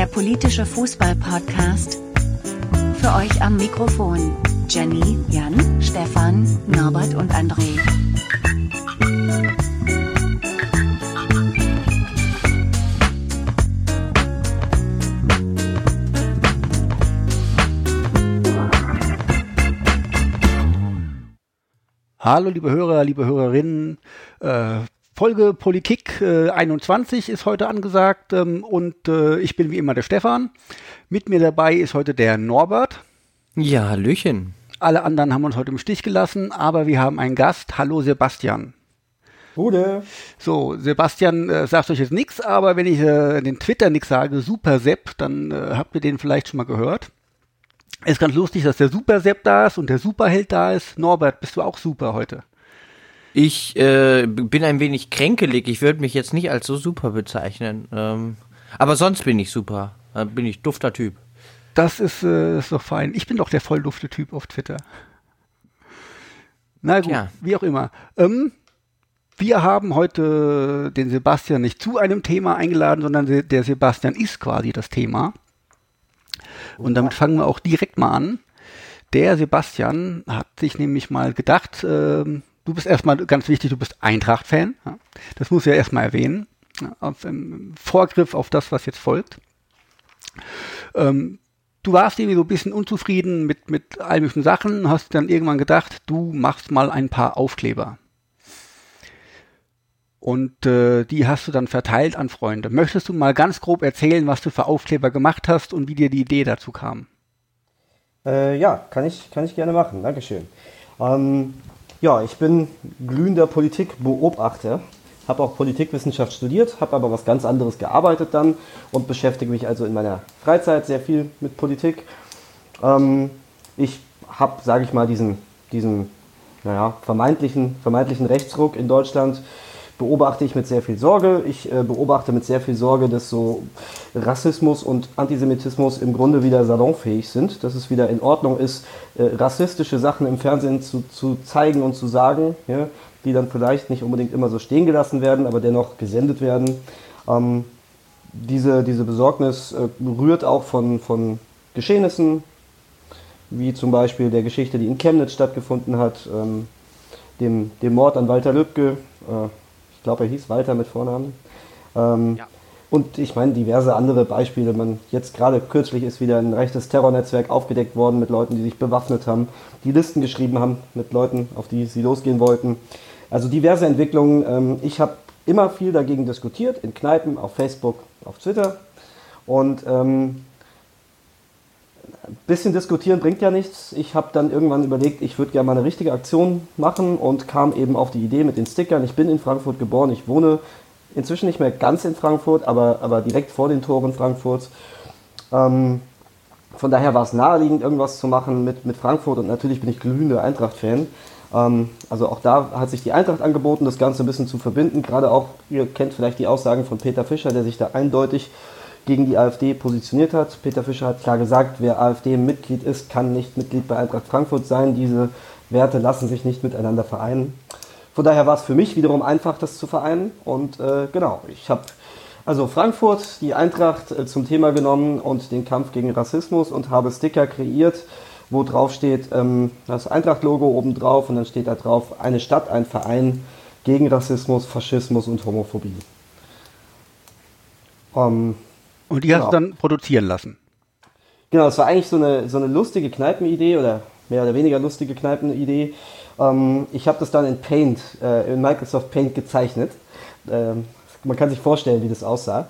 der politische Fußball-Podcast. Für euch am Mikrofon Jenny, Jan, Stefan, Norbert und André. Hallo liebe Hörer, liebe Hörerinnen. Äh, Folge Politik äh, 21 ist heute angesagt ähm, und äh, ich bin wie immer der Stefan. Mit mir dabei ist heute der Norbert. Ja, Hallöchen. Alle anderen haben uns heute im Stich gelassen, aber wir haben einen Gast. Hallo Sebastian. Gute. So, Sebastian äh, sagt euch jetzt nichts, aber wenn ich äh, den Twitter nichts sage, Super Sepp, dann äh, habt ihr den vielleicht schon mal gehört. Ist ganz lustig, dass der Super Sepp da ist und der Superheld da ist. Norbert, bist du auch super heute? Ich äh, bin ein wenig kränkelig. Ich würde mich jetzt nicht als so super bezeichnen. Ähm, aber sonst bin ich super. Äh, bin ich dufter Typ. Das ist, äh, ist doch fein. Ich bin doch der voll dufte Typ auf Twitter. Na gut, Tja. wie auch immer. Ähm, wir haben heute den Sebastian nicht zu einem Thema eingeladen, sondern der Sebastian ist quasi das Thema. Und damit fangen wir auch direkt mal an. Der Sebastian hat sich nämlich mal gedacht, ähm, du bist erstmal ganz wichtig, du bist Eintracht-Fan. Ja? Das muss ich ja erstmal erwähnen. Auf, im Vorgriff auf das, was jetzt folgt. Ähm, du warst irgendwie so ein bisschen unzufrieden mit, mit all möglichen Sachen, hast dann irgendwann gedacht, du machst mal ein paar Aufkleber. Und äh, die hast du dann verteilt an Freunde. Möchtest du mal ganz grob erzählen, was du für Aufkleber gemacht hast und wie dir die Idee dazu kam? Äh, ja, kann ich, kann ich gerne machen. Dankeschön. Ähm, ja, ich bin glühender Politikbeobachter, habe auch Politikwissenschaft studiert, habe aber was ganz anderes gearbeitet dann und beschäftige mich also in meiner Freizeit sehr viel mit Politik. Ähm, ich habe, sage ich mal, diesen, diesen naja, vermeintlichen, vermeintlichen Rechtsruck in Deutschland beobachte ich mit sehr viel Sorge. Ich äh, beobachte mit sehr viel Sorge, dass so Rassismus und Antisemitismus im Grunde wieder salonfähig sind, dass es wieder in Ordnung ist, äh, rassistische Sachen im Fernsehen zu, zu zeigen und zu sagen, ja, die dann vielleicht nicht unbedingt immer so stehen gelassen werden, aber dennoch gesendet werden. Ähm, diese, diese Besorgnis äh, rührt auch von, von Geschehnissen, wie zum Beispiel der Geschichte, die in Chemnitz stattgefunden hat, ähm, dem, dem Mord an Walter Lübcke. Ich glaube, er hieß Walter mit Vornamen. Ähm, Ja. Und ich meine, diverse andere Beispiele. Man, jetzt gerade kürzlich ist wieder ein rechtes Terrornetzwerk aufgedeckt worden mit Leuten, die sich bewaffnet haben, die Listen geschrieben haben mit Leuten, auf die sie losgehen wollten. Also diverse Entwicklungen. Ähm, ich habe immer viel dagegen diskutiert, in Kneipen, auf Facebook, auf Twitter. Und ähm, ein bisschen diskutieren bringt ja nichts. Ich habe dann irgendwann überlegt, ich würde gerne mal eine richtige Aktion machen und kam eben auf die Idee mit den Stickern. Ich bin in Frankfurt geboren, ich wohne inzwischen nicht mehr ganz in Frankfurt, aber, aber direkt vor den Toren Frankfurts. Ähm, von daher war es naheliegend, irgendwas zu machen mit, mit Frankfurt und natürlich bin ich glühender Eintracht-Fan. Ähm, also auch da hat sich die Eintracht angeboten, das Ganze ein bisschen zu verbinden. Gerade auch, ihr kennt vielleicht die Aussagen von Peter Fischer, der sich da eindeutig gegen die AfD positioniert hat. Peter Fischer hat klar gesagt, wer AfD-Mitglied ist, kann nicht Mitglied bei Eintracht Frankfurt sein. Diese Werte lassen sich nicht miteinander vereinen. Von daher war es für mich wiederum einfach, das zu vereinen. Und äh, genau, ich habe also Frankfurt, die Eintracht äh, zum Thema genommen und den Kampf gegen Rassismus und habe Sticker kreiert, wo drauf steht ähm, das Eintracht-Logo oben drauf und dann steht da drauf eine Stadt, ein Verein gegen Rassismus, Faschismus und Homophobie. Ähm, Und die hast du Genau. dann produzieren lassen. Genau, es war eigentlich so eine, so eine lustige Kneipenidee oder mehr oder weniger lustige Kneipenidee. Ähm, ich habe das dann in Paint, äh, in Microsoft Paint gezeichnet. Ähm, man kann sich vorstellen, wie das aussah.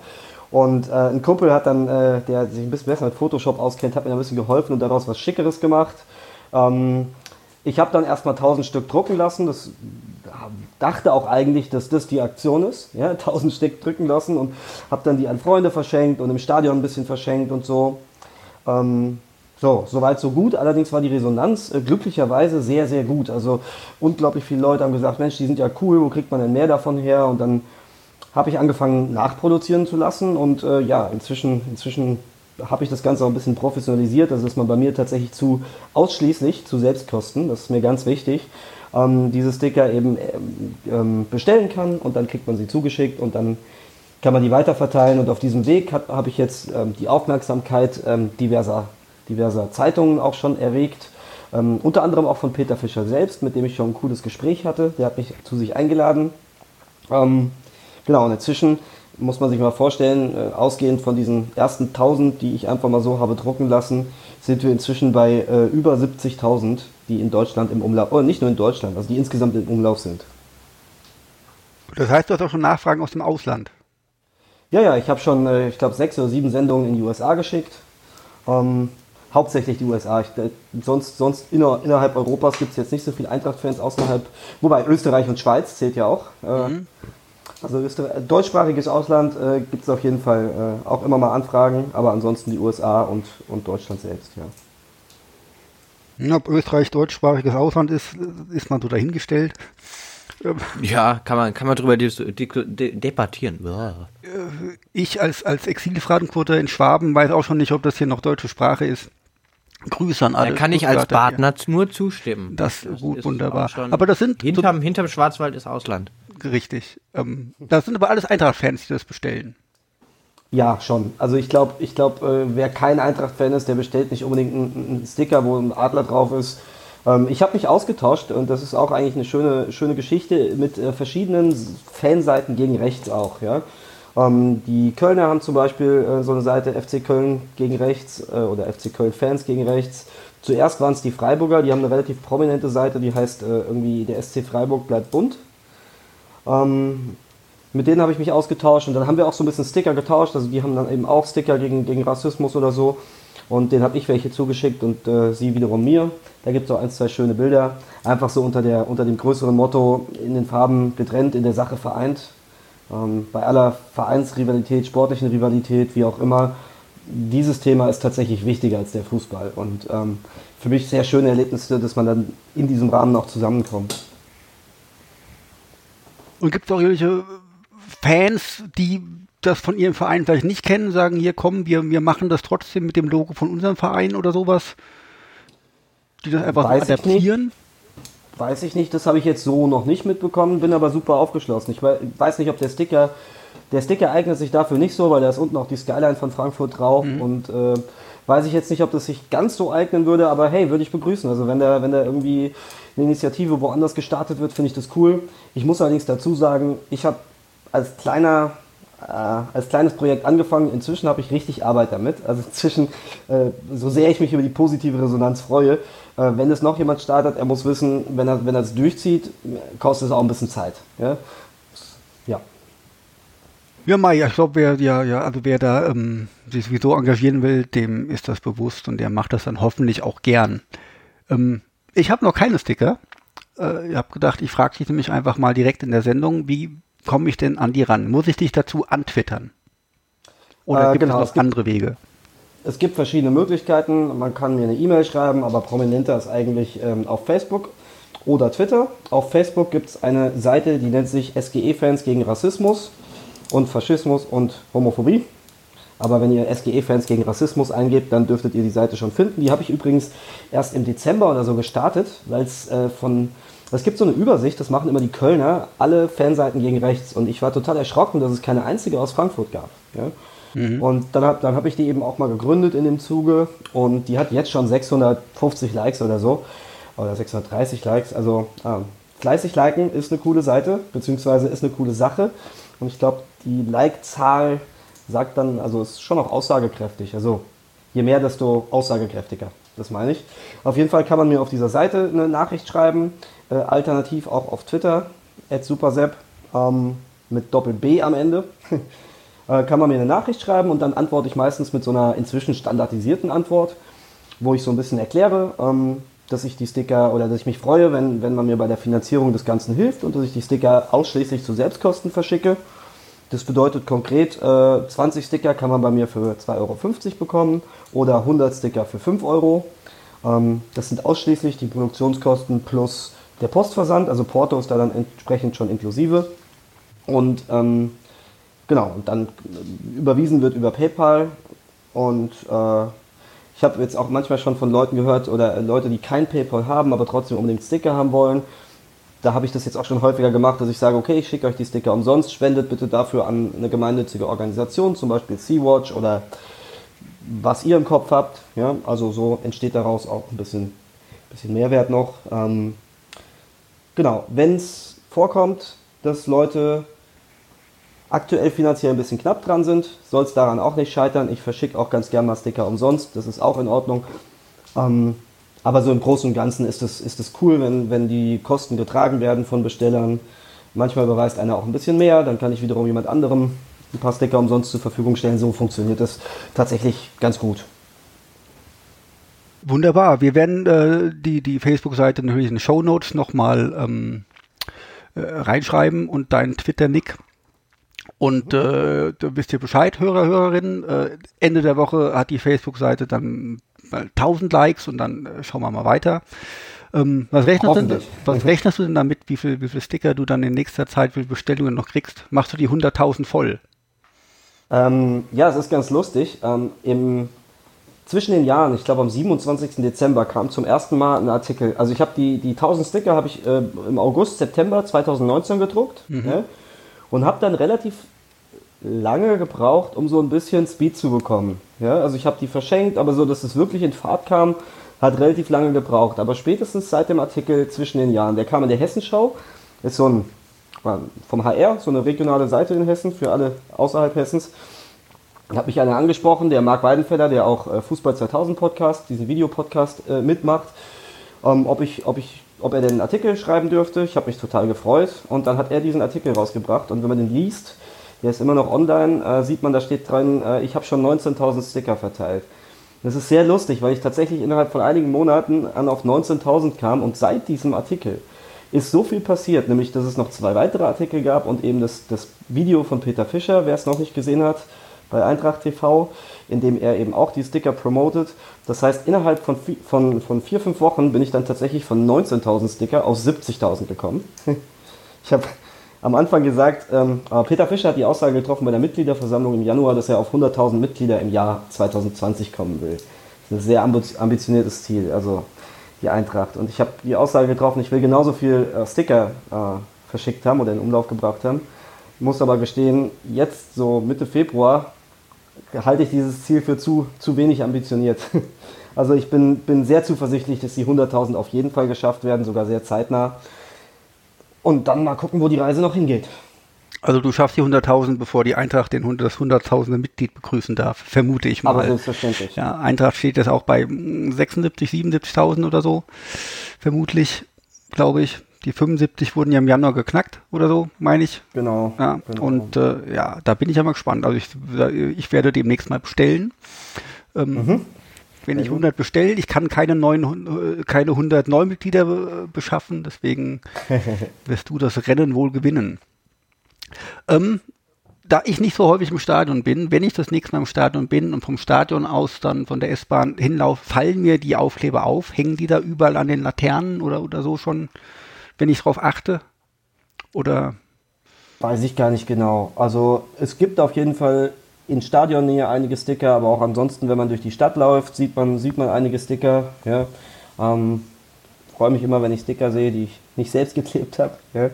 Und äh, ein Kumpel hat dann, äh, der sich ein bisschen besser mit Photoshop auskennt, hat mir ein bisschen geholfen und daraus was Schickeres gemacht. Ähm, ich habe dann erstmal 1000 Stück drucken lassen. Das dachte auch eigentlich, dass das die Aktion ist. Ja, 1000 Stück drücken lassen und habe dann die an Freunde verschenkt und im Stadion ein bisschen verschenkt und so. Ähm, so, soweit so gut. Allerdings war die Resonanz äh, glücklicherweise sehr, sehr gut. Also unglaublich viele Leute haben gesagt, Mensch, die sind ja cool, wo kriegt man denn mehr davon her? Und dann habe ich angefangen nachproduzieren zu lassen und äh, ja, inzwischen, inzwischen habe ich das Ganze auch ein bisschen professionalisiert, also dass man bei mir tatsächlich zu ausschließlich zu Selbstkosten, das ist mir ganz wichtig, ähm, diese Sticker eben ähm, ähm, bestellen kann und dann kriegt man sie zugeschickt und dann kann man die weiterverteilen und auf diesem Weg habe hab ich jetzt ähm, die Aufmerksamkeit ähm, diverser, diverser Zeitungen auch schon erregt. Ähm, unter anderem auch von Peter Fischer selbst, mit dem ich schon ein cooles Gespräch hatte. Der hat mich zu sich eingeladen. Ähm, genau, und inzwischen muss man sich mal vorstellen, äh, ausgehend von diesen ersten 1000, die ich einfach mal so habe drucken lassen, sind wir inzwischen bei äh, über 70.000, die in Deutschland im Umlauf, oder nicht nur in Deutschland, also die insgesamt im Umlauf sind. Das heißt, du hast auch schon Nachfragen aus dem Ausland. Ja, ja, ich habe schon, äh, ich glaube, sechs oder sieben Sendungen in die USA geschickt. Ähm, hauptsächlich die USA. Ich, äh, sonst sonst inner, innerhalb Europas gibt es jetzt nicht so viele Eintracht-Fans außerhalb, wobei Österreich und Schweiz zählt ja auch. Äh, mhm. Also Österreich, deutschsprachiges Ausland äh, gibt es auf jeden Fall äh, auch immer mal Anfragen, aber ansonsten die USA und, und Deutschland selbst, ja. Ob Österreich deutschsprachiges Ausland ist, ist man so dahingestellt. Ja, kann man, kann man drüber debattieren. Ich als, als Exil-Frankfurter in Schwaben weiß auch schon nicht, ob das hier noch deutsche Sprache ist. Grüße an alle. Da kann ich als Partner nur zustimmen. Das, das gut, wunderbar. Aber das sind. Hinterm, so, hinterm Schwarzwald ist Ausland. Richtig. Ähm, das sind aber alles Eintracht-Fans, die das bestellen. Ja, schon. Also ich glaube, ich glaub, äh, wer kein Eintracht-Fan ist, der bestellt nicht unbedingt einen, einen Sticker, wo ein Adler drauf ist. Ähm, ich habe mich ausgetauscht und das ist auch eigentlich eine schöne, schöne Geschichte mit äh, verschiedenen Fanseiten gegen rechts auch. Ja? Ähm, die Kölner haben zum Beispiel äh, so eine Seite FC Köln gegen rechts äh, oder FC Köln Fans gegen rechts. Zuerst waren es die Freiburger, die haben eine relativ prominente Seite, die heißt äh, irgendwie der SC Freiburg bleibt bunt. Ähm, mit denen habe ich mich ausgetauscht und dann haben wir auch so ein bisschen Sticker getauscht. Also die haben dann eben auch Sticker gegen, gegen Rassismus oder so. Und den habe ich welche zugeschickt und äh, sie wiederum mir. Da gibt es auch ein, zwei schöne Bilder. Einfach so unter, der, unter dem größeren Motto in den Farben getrennt, in der Sache vereint. Ähm, bei aller Vereinsrivalität, sportlichen Rivalität, wie auch immer, dieses Thema ist tatsächlich wichtiger als der Fußball. Und ähm, für mich sehr schöne Erlebnisse, dass man dann in diesem Rahmen auch zusammenkommt. Und gibt es auch irgendwelche Fans, die das von ihrem Verein vielleicht nicht kennen, sagen, hier komm, wir, wir machen das trotzdem mit dem Logo von unserem Verein oder sowas? Die das einfach Weiß adaptieren? Ich weiß ich nicht, das habe ich jetzt so noch nicht mitbekommen, bin aber super aufgeschlossen. Ich weiß nicht, ob der Sticker, der Sticker eignet sich dafür nicht so, weil da ist unten auch die Skyline von Frankfurt drauf mhm. und äh, weiß ich jetzt nicht, ob das sich ganz so eignen würde, aber hey, würde ich begrüßen. Also wenn da wenn der irgendwie eine Initiative woanders gestartet wird, finde ich das cool. Ich muss allerdings dazu sagen, ich habe als kleiner äh, als kleines Projekt angefangen. Inzwischen habe ich richtig Arbeit damit. Also inzwischen, äh, so sehr ich mich über die positive Resonanz freue, äh, wenn es noch jemand startet, er muss wissen, wenn er wenn er es durchzieht, kostet es auch ein bisschen Zeit. Ja. ja. Ja, Mai, ich glaube, wer, ja, ja, also wer da ähm, sich sowieso engagieren will, dem ist das bewusst und der macht das dann hoffentlich auch gern. Ähm, ich habe noch keine Sticker. Ich habe gedacht, ich frage dich nämlich einfach mal direkt in der Sendung, wie komme ich denn an die ran? Muss ich dich dazu antwittern? Oder äh, gibt genau, es noch es gibt, andere Wege? Es gibt verschiedene Möglichkeiten. Man kann mir eine E-Mail schreiben, aber prominenter ist eigentlich ähm, auf Facebook oder Twitter. Auf Facebook gibt es eine Seite, die nennt sich SGE-Fans gegen Rassismus und Faschismus und Homophobie. Aber wenn ihr SGE-Fans gegen Rassismus eingebt, dann dürftet ihr die Seite schon finden. Die habe ich übrigens erst im Dezember oder so gestartet, weil es äh, von es gibt so eine Übersicht, das machen immer die Kölner, alle Fanseiten gegen rechts. Und ich war total erschrocken, dass es keine einzige aus Frankfurt gab. Ja? Mhm. Und dann habe dann hab ich die eben auch mal gegründet in dem Zuge. Und die hat jetzt schon 650 Likes oder so. Oder 630 Likes. Also ah, fleißig liken ist eine coole Seite, beziehungsweise ist eine coole Sache. Und ich glaube, die Like-Zahl sagt dann, also ist schon auch aussagekräftig. Also je mehr, desto aussagekräftiger. Das meine ich. Auf jeden Fall kann man mir auf dieser Seite eine Nachricht schreiben. Äh, alternativ auch auf Twitter, supersepp ähm, mit Doppel-B am Ende. äh, kann man mir eine Nachricht schreiben und dann antworte ich meistens mit so einer inzwischen standardisierten Antwort, wo ich so ein bisschen erkläre, ähm, dass ich die Sticker oder dass ich mich freue, wenn, wenn man mir bei der Finanzierung des Ganzen hilft und dass ich die Sticker ausschließlich zu Selbstkosten verschicke. Das bedeutet konkret, äh, 20 Sticker kann man bei mir für 2,50 Euro bekommen oder 100 Sticker für 5 Euro. Ähm, das sind ausschließlich die Produktionskosten plus der Postversand, also Porto ist da dann entsprechend schon inklusive. Und ähm, genau, und dann überwiesen wird über PayPal. Und äh, ich habe jetzt auch manchmal schon von Leuten gehört oder Leute, die kein PayPal haben, aber trotzdem unbedingt Sticker haben wollen. da habe ich das jetzt auch schon häufiger gemacht, dass ich sage, okay, ich schicke euch die Sticker umsonst, spendet bitte dafür an eine gemeinnützige Organisation, zum Beispiel Sea-Watch oder was ihr im Kopf habt. Ja, also so entsteht daraus auch ein bisschen, bisschen Mehrwert noch. Ähm, genau, wenn es vorkommt, dass Leute aktuell finanziell ein bisschen knapp dran sind, soll es daran auch nicht scheitern. Ich verschicke auch ganz gerne mal Sticker umsonst, das ist auch in Ordnung. Ähm, aber so im Großen und Ganzen ist es, ist cool, wenn, wenn die Kosten getragen werden von Bestellern. Manchmal überweist einer auch ein bisschen mehr, dann kann ich wiederum jemand anderem ein paar Sticker umsonst zur Verfügung stellen. So funktioniert das tatsächlich ganz gut. Wunderbar. Wir werden äh, die, die Facebook-Seite natürlich in den Show Notes nochmal ähm, äh, reinschreiben und deinen Twitter-Nick. Und äh, du wisst ihr Bescheid, Hörer, Hörerinnen. Äh, Ende der Woche hat die Facebook-Seite dann 1000 Likes und dann äh, schauen wir mal weiter. Ähm, was, rechnest denn, was rechnest du denn damit, wie viel, wie viel Sticker du dann in nächster Zeit, wie viele Bestellungen noch kriegst? Machst du die 100.000 voll? Ähm, ja, es ist ganz lustig. Ähm, im, zwischen den Jahren, ich glaube am 27. Dezember kam zum ersten Mal ein Artikel. Also ich habe die, die 1000 Sticker habe ich äh, im August, September 2019 gedruckt mhm. ja, und habe dann relativ lange gebraucht, um so ein bisschen Speed zu bekommen. Ja, also ich habe die verschenkt, aber so, dass es wirklich in Fahrt kam, hat relativ lange gebraucht. Aber spätestens seit dem Artikel zwischen den Jahren, der kam in der Hessenschau, ist so ein vom HR, so eine regionale Seite in Hessen für alle außerhalb Hessens. Hat mich einer angesprochen, der Marc Weidenfeller, der auch äh, Fußball 2000 Podcast, diesen Videopodcast äh, mitmacht, ähm, ob, ich, ob, ich, ob er einen Artikel schreiben dürfte. Ich habe mich total gefreut und dann hat er diesen Artikel rausgebracht und wenn man den liest, der ist immer noch online, äh, sieht man, da steht dran, äh, ich habe schon 19.000 Sticker verteilt. Das ist sehr lustig, weil ich tatsächlich innerhalb von einigen Monaten an auf 19.000 kam und seit diesem Artikel ist so viel passiert, nämlich dass es noch zwei weitere Artikel gab und eben das, das Video von Peter Fischer, wer es noch nicht gesehen hat, bei Eintracht TV, in dem er eben auch die Sticker promotet. Das heißt, innerhalb von, von, von vier, fünf Wochen bin ich dann tatsächlich von 19.000 Sticker auf 70.000 gekommen. Ich habe am Anfang gesagt, ähm, Peter Fischer hat die Aussage getroffen bei der Mitgliederversammlung im Januar, dass er auf 100.000 Mitglieder im Jahr 2020 kommen will. Das ist ein sehr ambitioniertes Ziel, also die Eintracht. Und ich habe die Aussage getroffen, ich will genauso viel äh, Sticker äh, verschickt haben oder in Umlauf gebracht haben. Muss aber gestehen, jetzt so Mitte Februar halte ich dieses Ziel für zu, zu wenig ambitioniert. Also ich bin, bin sehr zuversichtlich, dass die 100.000 auf jeden Fall geschafft werden, sogar sehr zeitnah. Und dann mal gucken, wo die Reise noch hingeht. Also du schaffst die 100.000, bevor die Eintracht den 100, das 100.000 Mitglied begrüßen darf, vermute ich mal. Aber selbstverständlich. Ja, Eintracht steht jetzt auch bei 76, 77.000 oder so, vermutlich, glaube ich. Die 75 wurden ja im Januar geknackt oder so, meine ich. Genau. Ja, genau. Und äh, ja, da bin ich ja mal gespannt. Also ich, ich werde demnächst mal bestellen. Ähm, mhm. Wenn ich 100 bestelle, ich kann keine, neuen, äh, keine 100 Neumitglieder äh, beschaffen, deswegen wirst du das Rennen wohl gewinnen. Ähm, da ich nicht so häufig im Stadion bin, wenn ich das nächste Mal im Stadion bin und vom Stadion aus dann von der S-Bahn hinlaufe, fallen mir die Aufkleber auf? Hängen die da überall an den Laternen oder, oder so schon, wenn ich drauf achte? Oder? Weiß ich gar nicht genau. Also es gibt auf jeden Fall in Stadionnähe einige Sticker, aber auch ansonsten, wenn man durch die Stadt läuft, sieht man, sieht man einige Sticker. Ja. Ähm, freue mich immer, wenn ich Sticker sehe, die ich nicht selbst geklebt habe. Ja.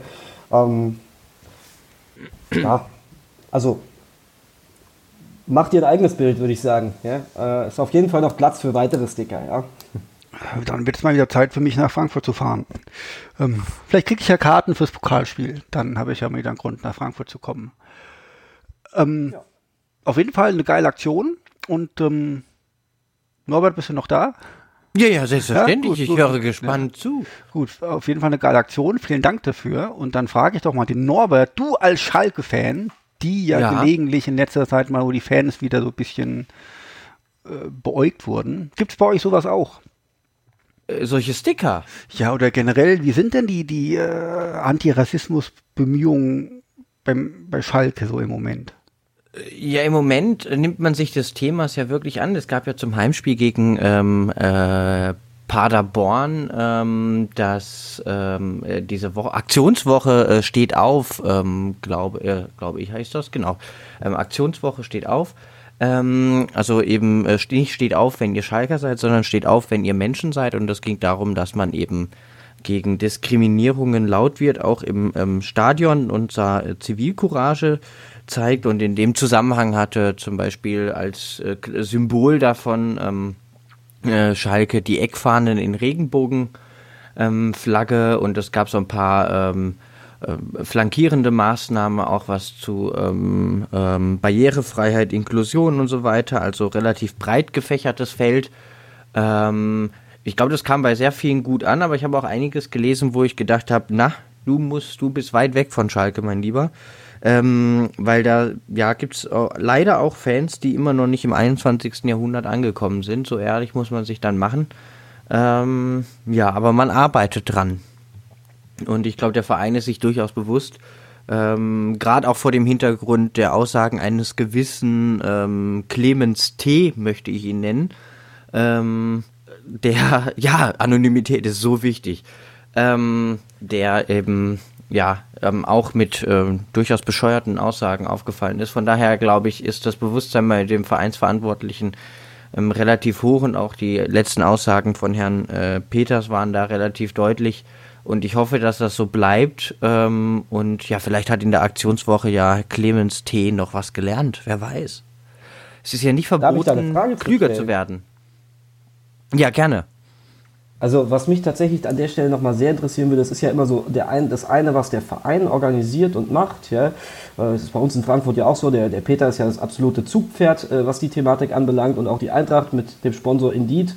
Ähm, ja, also macht ihr ein eigenes Bild, würde ich sagen. Ja? Äh, ist auf jeden Fall noch Platz für weitere Sticker, ja. Dann wird es mal wieder Zeit für mich nach Frankfurt zu fahren. Ähm, vielleicht kriege ich ja Karten fürs Pokalspiel. Dann habe ich ja wieder einen Grund, nach Frankfurt zu kommen. Ähm, ja. Auf jeden Fall eine geile Aktion. Und ähm, Norbert, bist du noch da? Ja, ja, selbstverständlich. Ja, gut, ich höre gespannt ja. zu. Gut, auf jeden Fall eine geile Aktion. Vielen Dank dafür. Und dann frage ich doch mal den Norbert, du als Schalke-Fan, die ja, ja, gelegentlich in letzter Zeit mal, wo die Fans wieder so ein bisschen äh, beäugt wurden. Gibt es bei euch sowas auch? Äh, solche Sticker? Ja, oder generell, wie sind denn die, die äh, Antirassismus-Bemühungen bei Schalke so im Moment? Ja, im Moment nimmt man sich des Themas ja wirklich an. Es gab ja zum Heimspiel gegen ähm, äh, Paderborn, ähm, dass ähm, äh, diese Woche Aktionswoche äh, steht auf, ähm, glaube äh, glaube ich heißt das genau. Ähm, Aktionswoche steht auf. Ähm, also eben äh, nicht steht auf, wenn ihr Schalker seid, sondern steht auf, wenn ihr Menschen seid. Und es ging darum, dass man eben gegen Diskriminierungen laut wird, auch im ähm, Stadion und da äh, Zivilcourage zeigt und in dem Zusammenhang hatte zum Beispiel als äh, Symbol davon ähm, äh, Schalke die Eckfahnen in Regenbogenflagge ähm, und es gab so ein paar ähm, äh, flankierende Maßnahmen, auch was zu ähm, ähm, Barrierefreiheit, Inklusion und so weiter, also relativ breit gefächertes Feld. Ähm, ich glaube, das kam bei sehr vielen gut an, aber ich habe auch einiges gelesen, wo ich gedacht habe, na, du musst, du bist weit weg von Schalke, mein Lieber. Ähm, weil da ja gibt's leider auch Fans, die immer noch nicht im 21. Jahrhundert angekommen sind. So ehrlich muss man sich dann machen. Ähm, ja, aber man arbeitet dran. Und ich glaube, der Verein ist sich durchaus bewusst, ähm, gerade auch vor dem Hintergrund der Aussagen eines gewissen ähm, Clemens T., möchte ich ihn nennen, ähm, der, ja, Anonymität ist so wichtig, ähm, der eben, ja, ähm, auch mit ähm, durchaus bescheuerten Aussagen aufgefallen ist. Von daher, glaube ich, ist das Bewusstsein bei dem Vereinsverantwortlichen ähm, relativ hoch und auch die letzten Aussagen von Herrn äh, Peters waren da relativ deutlich. Und ich hoffe, dass das so bleibt. Ähm, und ja, vielleicht hat in der Aktionswoche ja Clemens T. noch was gelernt. Wer weiß. Es ist ja nicht verboten, klüger zu werden. Ja, gerne. Also was mich tatsächlich an der Stelle nochmal sehr interessieren würde, das ist ja immer so der ein, das eine, was der Verein organisiert und macht. Ja. Das ist bei uns in Frankfurt ja auch so. Der, der Peter ist ja das absolute Zugpferd, äh, was die Thematik anbelangt und auch die Eintracht mit dem Sponsor Indeed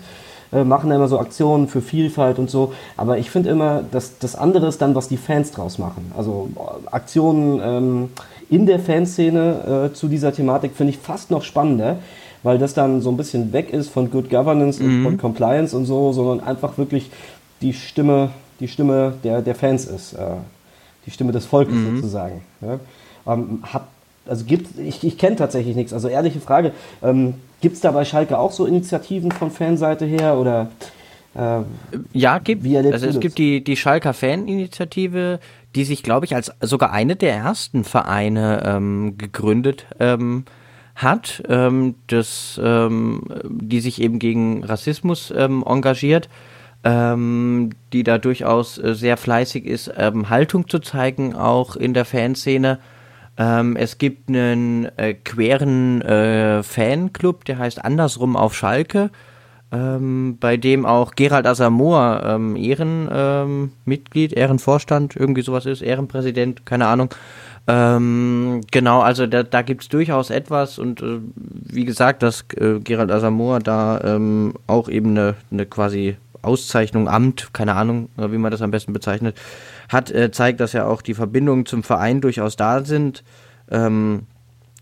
äh, machen ja immer so Aktionen für Vielfalt und so. Aber ich finde immer, dass das andere ist dann, was die Fans draus machen. Also Aktionen ähm, in der Fanszene äh, zu dieser Thematik finde ich fast noch spannender weil das dann so ein bisschen weg ist von Good Governance mhm. und Compliance und so, sondern einfach wirklich die Stimme, die Stimme der, der Fans ist, äh, die Stimme des Volkes mhm. sozusagen. Ja? Ähm, hab, also gibt, ich, ich kenne tatsächlich nichts. Also ehrliche Frage, ähm, gibt es da bei Schalke auch so Initiativen von Fanseite her oder äh, ja, gibt. also es gibt die, die Schalker Faninitiative, die sich, glaube ich, als sogar eine der ersten Vereine ähm, gegründet ähm, hat, ähm, das, ähm, die sich eben gegen Rassismus ähm, engagiert, ähm, die da durchaus äh, sehr fleißig ist, Haltung zu zeigen, auch in der Fanszene. Ähm, es gibt einen äh, queren äh, Fanclub, der heißt Andersrum auf Schalke, bei dem auch Gerald Asamoah Ehrenmitglied, Ehrenvorstand, irgendwie sowas ist, Ehrenpräsident, keine Ahnung, ähm, genau, also da, da gibt es durchaus etwas und äh, wie gesagt, dass äh, Gerald Asamoah da ähm, auch eben eine, eine quasi Auszeichnung, Amt, keine Ahnung, wie man das am besten bezeichnet, hat, äh, zeigt, dass ja auch die Verbindungen zum Verein durchaus da sind. Ähm,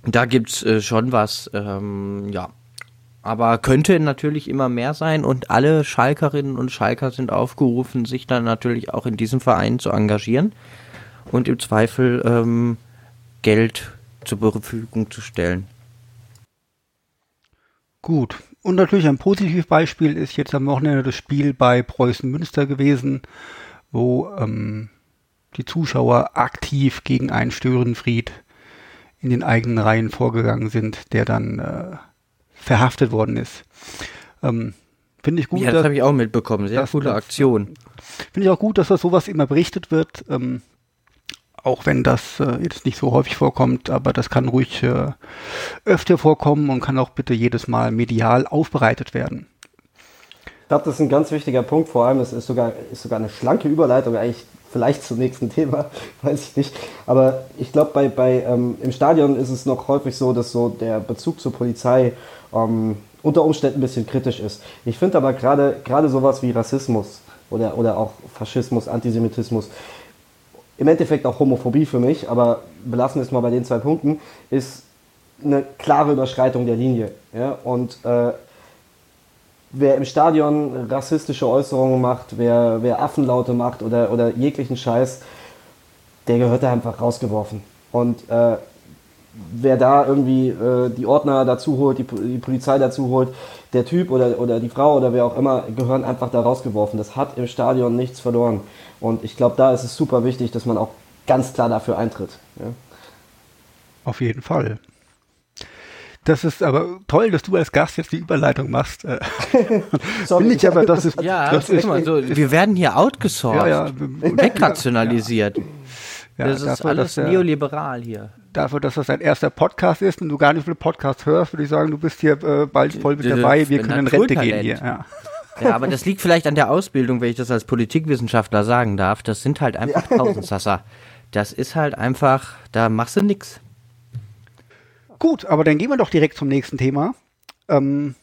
da gibt's äh, schon was, ähm, ja. Aber könnte natürlich immer mehr sein und alle Schalkerinnen und Schalker sind aufgerufen, sich dann natürlich auch in diesem Verein zu engagieren und im Zweifel ähm, Geld zur Verfügung zu stellen. Gut. Und natürlich ein Positivbeispiel ist jetzt am Wochenende das Spiel bei Preußen Münster gewesen, wo ähm, die Zuschauer aktiv gegen einen Störenfried in den eigenen Reihen vorgegangen sind, der dann äh, verhaftet worden ist. Ähm, Finde ich gut. Ja, das habe ich auch mitbekommen. Sehr coole Aktion. Finde ich auch gut, dass das sowas immer berichtet wird. Ähm, auch wenn das äh, jetzt nicht so häufig vorkommt, aber das kann ruhig äh, öfter vorkommen und kann auch bitte jedes Mal medial aufbereitet werden. Ich glaube, das ist ein ganz wichtiger Punkt, vor allem es ist sogar, ist sogar eine schlanke Überleitung eigentlich vielleicht zum nächsten Thema, weiß ich nicht. Aber ich glaube, bei, bei, ähm, im Stadion ist es noch häufig so, dass so der Bezug zur Polizei ähm, unter Umständen ein bisschen kritisch ist. Ich finde aber gerade sowas wie Rassismus oder, oder auch Faschismus, Antisemitismus, im Endeffekt auch Homophobie für mich, aber belassen wir es mal bei den zwei Punkten, ist eine klare Überschreitung der Linie. Ja? Und äh, wer im Stadion rassistische Äußerungen macht, wer, wer Affenlaute macht oder, oder jeglichen Scheiß, der gehört da einfach rausgeworfen. Und äh, wer da irgendwie äh, die Ordner dazu holt, die, die Polizei dazu holt, der Typ oder, oder die Frau oder wer auch immer, gehören einfach da rausgeworfen. Das hat im Stadion nichts verloren. Und ich glaube, da ist es super wichtig, dass man auch ganz klar dafür eintritt. Ja. Auf jeden Fall. Das ist aber toll, dass du als Gast jetzt die Überleitung machst. Äh, Finde ich aber, das ist, Ja, das ist, mal, so, wir werden hier outgesourced, ja, ja, wegrationalisiert. ja, das ist dafür, alles der- neoliberal hier. dafür, dass das dein erster Podcast ist und du gar nicht viele Podcasts hörst, würde ich sagen, du bist hier äh, bald voll mit dabei. Wir können in Rente gehen hier. Ja. Ja, aber das liegt vielleicht an der Ausbildung, wenn ich das als Politikwissenschaftler sagen darf. Das sind halt einfach Tausendsasser. Das ist halt einfach, da machst du nix. Gut, aber dann gehen wir doch direkt zum nächsten Thema. Ähm,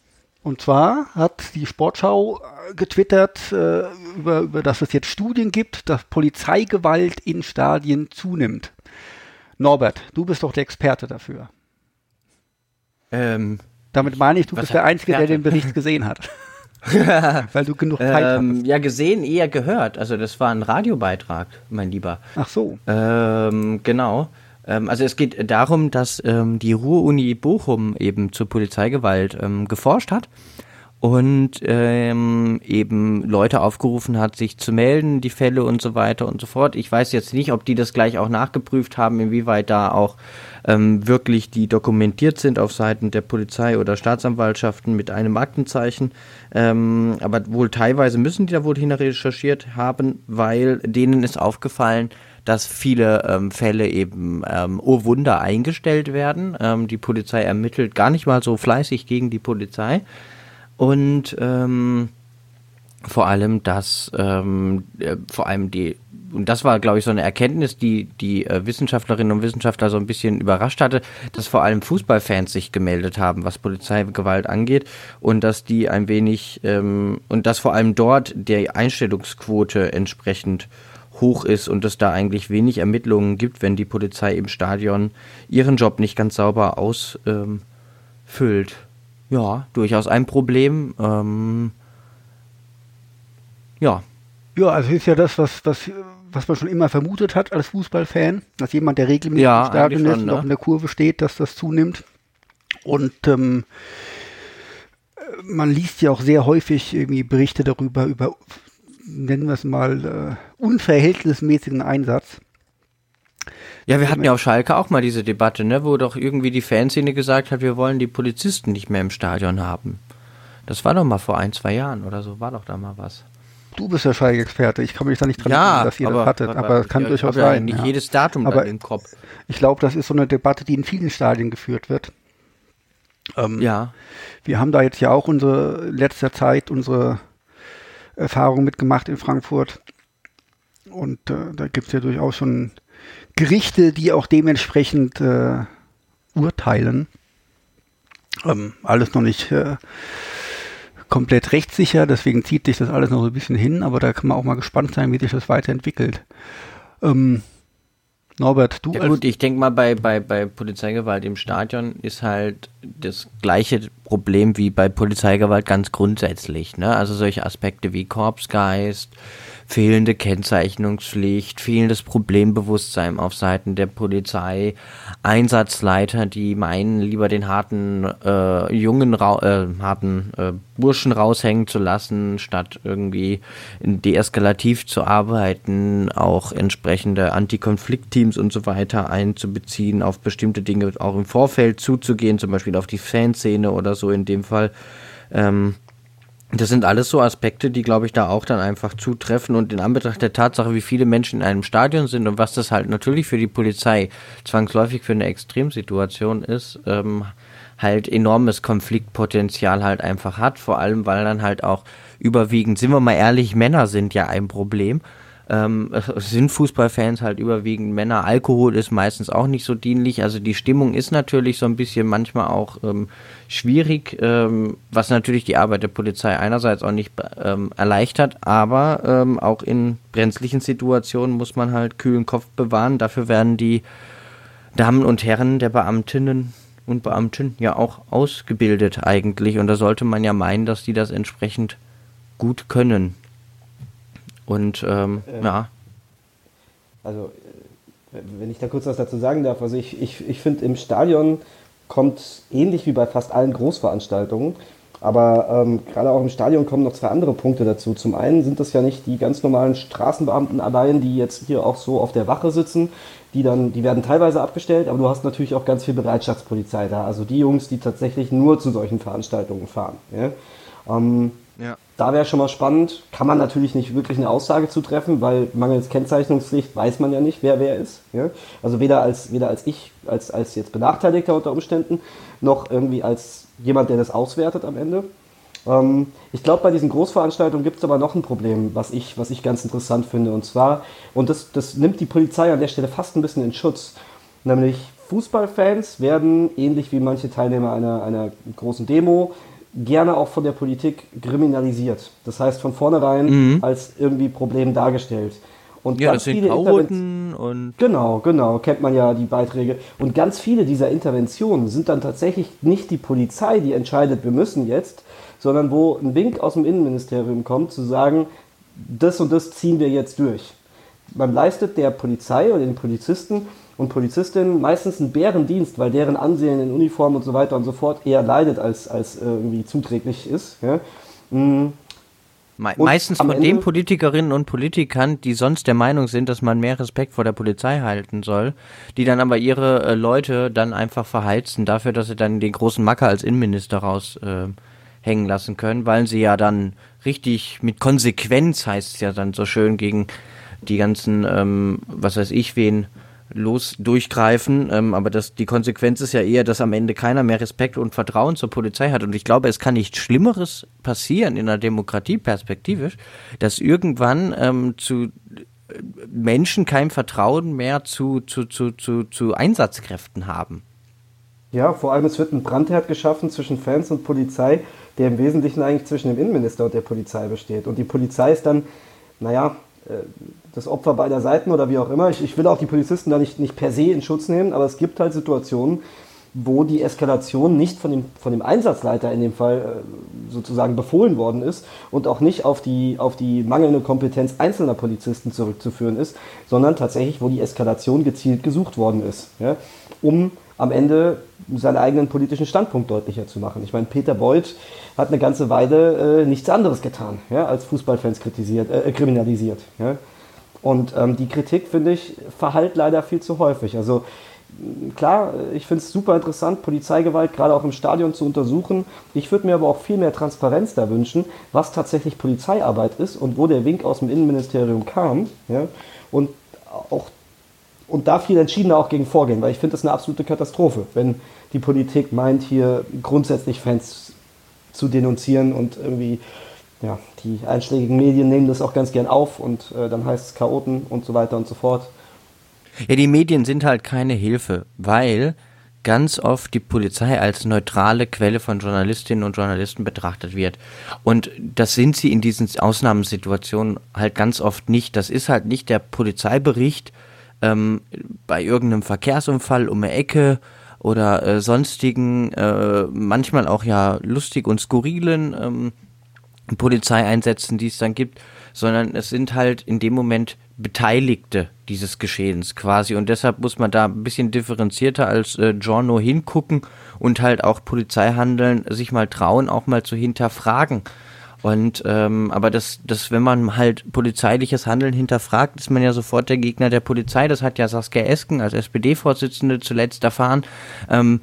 und zwar hat die Sportschau äh, getwittert, äh, über, über dass es jetzt Studien gibt, dass Polizeigewalt in Stadien zunimmt. Norbert, du bist doch der Experte dafür. Ähm, Damit meine ich, du bist der Einzige, der Experte? den Bericht gesehen hat. Weil du genug Zeit ähm, hattest. ja, gesehen, eher gehört. Also das war ein Radiobeitrag, mein Lieber. Ach so. Ähm, genau. Ähm, also es geht darum, dass ähm, die Ruhr-Uni Bochum eben zur Polizeigewalt ähm, geforscht hat und ähm, eben Leute aufgerufen hat, sich zu melden, die Fälle und so weiter und so fort. Ich weiß jetzt nicht, ob die das gleich auch nachgeprüft haben, inwieweit da auch ähm, wirklich die dokumentiert sind auf Seiten der Polizei oder Staatsanwaltschaften mit einem Aktenzeichen. Ähm, aber wohl teilweise müssen die da wohl hin recherchiert haben, weil denen ist aufgefallen, dass viele ähm, Fälle eben, ähm, oh Wunder, eingestellt werden. Ähm, die Polizei ermittelt gar nicht mal so fleißig gegen die Polizei. Und ähm, vor allem, dass ähm, äh, vor allem die, und das war, glaube ich, so eine Erkenntnis, die die äh, Wissenschaftlerinnen und Wissenschaftler so ein bisschen überrascht hatte, dass vor allem Fußballfans sich gemeldet haben, was Polizeigewalt angeht und dass die ein wenig ähm, und dass vor allem dort der Einstellungsquote entsprechend hoch ist und es da eigentlich wenig Ermittlungen gibt, wenn die Polizei im Stadion ihren Job nicht ganz sauber ausfüllt. Ähm, ja, durchaus ein Problem. Ähm, ja, Ja, also ist ja das, was, was, was man schon immer vermutet hat als Fußballfan, dass jemand, der regelmäßig Ja, im Stadion eigentlich ist schon, und ne? auch in der Kurve steht, dass das zunimmt. Und ähm, äh, man liest ja auch sehr häufig irgendwie Berichte darüber, über, nennen wir es mal, äh, unverhältnismäßigen Einsatz. Ja, wir hatten ja auf Schalke auch mal diese Debatte, ne, wo doch irgendwie die Fanszene gesagt hat, wir wollen die Polizisten nicht mehr im Stadion haben. Das war doch mal vor ein, zwei Jahren oder so, war doch da mal was. Du bist der Schalke-Experte, ich kann mich da nicht dran Ja, erinnern, dass ihr das hattet, aber es kann ja, ich durchaus ja sein. Nicht ja. jedes Datum Aber- im Kopf. Ich glaube, das ist so eine Debatte, die in vielen Stadien geführt wird. Ähm, Ja. Wir haben da jetzt ja auch unsere letzter Zeit unsere Erfahrung mitgemacht in Frankfurt. Und äh, da gibt es ja durchaus schon Gerichte, die auch dementsprechend äh, urteilen. Ähm, alles noch nicht äh, komplett rechtssicher, deswegen zieht sich das alles noch so ein bisschen hin, aber da kann man auch mal gespannt sein, wie sich das weiterentwickelt. Ähm, Norbert, du Ja als gut, ich denke mal, bei, bei, bei Polizeigewalt im Stadion ist halt das gleiche Problem wie bei Polizeigewalt ganz grundsätzlich. Ne? Also solche Aspekte wie Korpsgeist, fehlende Kennzeichnungspflicht, fehlendes Problembewusstsein auf Seiten der Polizei, Einsatzleiter, die meinen, lieber den harten äh, jungen, äh, harten äh, Burschen raushängen zu lassen, statt irgendwie deeskalativ zu arbeiten, auch entsprechende Antikonfliktteams und so weiter einzubeziehen, auf bestimmte Dinge auch im Vorfeld zuzugehen, zum Beispiel auf die Fanszene oder so in dem Fall. Ähm, das sind alles so Aspekte, die, glaube ich, da auch dann einfach zutreffen und in Anbetracht der Tatsache, wie viele Menschen in einem Stadion sind und was das halt natürlich für die Polizei zwangsläufig für eine Extremsituation ist, ähm, halt enormes Konfliktpotenzial halt einfach hat, vor allem weil dann halt auch überwiegend, sind wir mal ehrlich, Männer sind ja ein Problem. Ähm, sind Fußballfans halt überwiegend Männer. Alkohol ist meistens auch nicht so dienlich. Also die Stimmung ist natürlich so ein bisschen manchmal auch ähm, schwierig, ähm, was natürlich die Arbeit der Polizei einerseits auch nicht ähm, erleichtert, aber ähm, auch in brenzlichen Situationen muss man halt kühlen Kopf bewahren. Dafür werden die Damen und Herren der Beamtinnen und Beamten ja auch ausgebildet eigentlich. Und da sollte man ja meinen, dass die das entsprechend gut können. Und ähm, Ähm, ja, Also, äh, wenn ich da kurz was dazu sagen darf, also ich, ich, ich finde im Stadion kommt ähnlich wie bei fast allen Großveranstaltungen Aber ähm, gerade auch im Stadion kommen noch zwei andere Punkte dazu. Zum einen sind das ja nicht die ganz normalen Straßenbeamten allein, die jetzt hier auch so auf der Wache sitzen. Die, dann, die werden teilweise abgestellt, aber du hast natürlich auch ganz viel Bereitschaftspolizei da. Also die Jungs, die tatsächlich nur zu solchen Veranstaltungen fahren. Ja? Ähm. Da wäre schon mal spannend. Kann man natürlich nicht wirklich eine Aussage zu treffen, weil mangels Kennzeichnungspflicht weiß man ja nicht, wer wer ist. Ja? Also weder als, weder als ich, als, als jetzt Benachteiligter unter Umständen, noch irgendwie als jemand, der das auswertet am Ende. Ähm, ich glaube, bei diesen Großveranstaltungen gibt es aber noch ein Problem, was ich, was ich ganz interessant finde. Und zwar, und das, das nimmt die Polizei an der Stelle fast ein bisschen in Schutz, nämlich Fußballfans werden, ähnlich wie manche Teilnehmer einer, einer großen Demo, gerne auch von der Politik kriminalisiert. Das heißt, von vornherein mhm. als irgendwie Problem dargestellt. Und ja, das sind Chaoten und. Genau, genau, kennt man ja die Beiträge. Und ganz viele dieser Interventionen sind dann tatsächlich nicht die Polizei, die entscheidet, wir müssen jetzt, sondern wo ein Wink aus dem Innenministerium kommt, zu sagen, das und das ziehen wir jetzt durch. Man leistet der Polizei oder den Polizisten und Polizistinnen meistens einen Bärendienst, weil deren Ansehen in Uniform und so weiter und so fort eher leidet, als, als irgendwie zuträglich ist. Ja. Mm. Me meistens von den Politikerinnen und Politikern, die sonst der Meinung sind, dass man mehr Respekt vor der Polizei halten soll, die dann aber ihre äh, Leute dann einfach verheizen dafür, dass sie dann den großen Macker als Innenminister raushängen äh, lassen können, weil sie ja dann richtig mit Konsequenz heißt es ja dann so schön gegen die ganzen, ähm, was weiß ich wen, los durchgreifen. Ähm, aber das, die Konsequenz ist ja eher, dass am Ende keiner mehr Respekt und Vertrauen zur Polizei hat. Und ich glaube, es kann nichts Schlimmeres passieren in einer Demokratie perspektivisch, dass irgendwann ähm, zu äh, Menschen kein Vertrauen mehr zu, zu, zu, zu, zu Einsatzkräften haben. Ja, vor allem es wird ein Brandherd geschaffen zwischen Fans und Polizei, der im Wesentlichen eigentlich zwischen dem Innenminister und der Polizei besteht. Und die Polizei ist dann, naja, äh, das Opfer beider Seiten oder wie auch immer. Ich, ich will auch die Polizisten da nicht, nicht per se in Schutz nehmen, aber es gibt halt Situationen, wo die Eskalation nicht von dem, von dem Einsatzleiter in dem Fall äh, sozusagen befohlen worden ist und auch nicht auf die, auf die mangelnde Kompetenz einzelner Polizisten zurückzuführen ist, sondern tatsächlich, wo die Eskalation gezielt gesucht worden ist, ja, um am Ende seinen eigenen politischen Standpunkt deutlicher zu machen. Ich meine, Peter Beuth hat eine ganze Weile äh, nichts anderes getan, ja, als Fußballfans kritisiert, äh, kriminalisiert. Ja. Und ähm, die Kritik, finde ich, verhallt leider viel zu häufig. Also klar, ich finde es super interessant, Polizeigewalt gerade auch im Stadion zu untersuchen. Ich würde mir aber auch viel mehr Transparenz da wünschen, was tatsächlich Polizeiarbeit ist und wo der Wink aus dem Innenministerium kam. Ja, und auch und da viel entschiedener auch gegen vorgehen, weil ich finde das eine absolute Katastrophe, wenn die Politik meint, hier grundsätzlich Fans zu denunzieren und irgendwie, ja, die einschlägigen Medien nehmen das auch ganz gern auf und äh, dann heißt es Chaoten und so weiter und so fort. Ja, die Medien sind halt keine Hilfe, weil ganz oft die Polizei als neutrale Quelle von Journalistinnen und Journalisten betrachtet wird. Und das sind sie in diesen Ausnahmesituationen halt ganz oft nicht. Das ist halt nicht der Polizeibericht ähm, bei irgendeinem Verkehrsunfall um eine Ecke oder äh, sonstigen, äh, manchmal auch ja lustig und skurrilen ähm, Polizeieinsätzen, die es dann gibt, sondern es sind halt in dem Moment Beteiligte dieses Geschehens quasi und deshalb muss man da ein bisschen differenzierter als äh, Giorno hingucken und halt auch Polizeihandeln sich mal trauen, auch mal zu hinterfragen und ähm, aber das, das, wenn man halt polizeiliches Handeln hinterfragt, ist man ja sofort der Gegner der Polizei. Das hat ja Saskia Esken als SPD-Vorsitzende zuletzt erfahren. Ähm,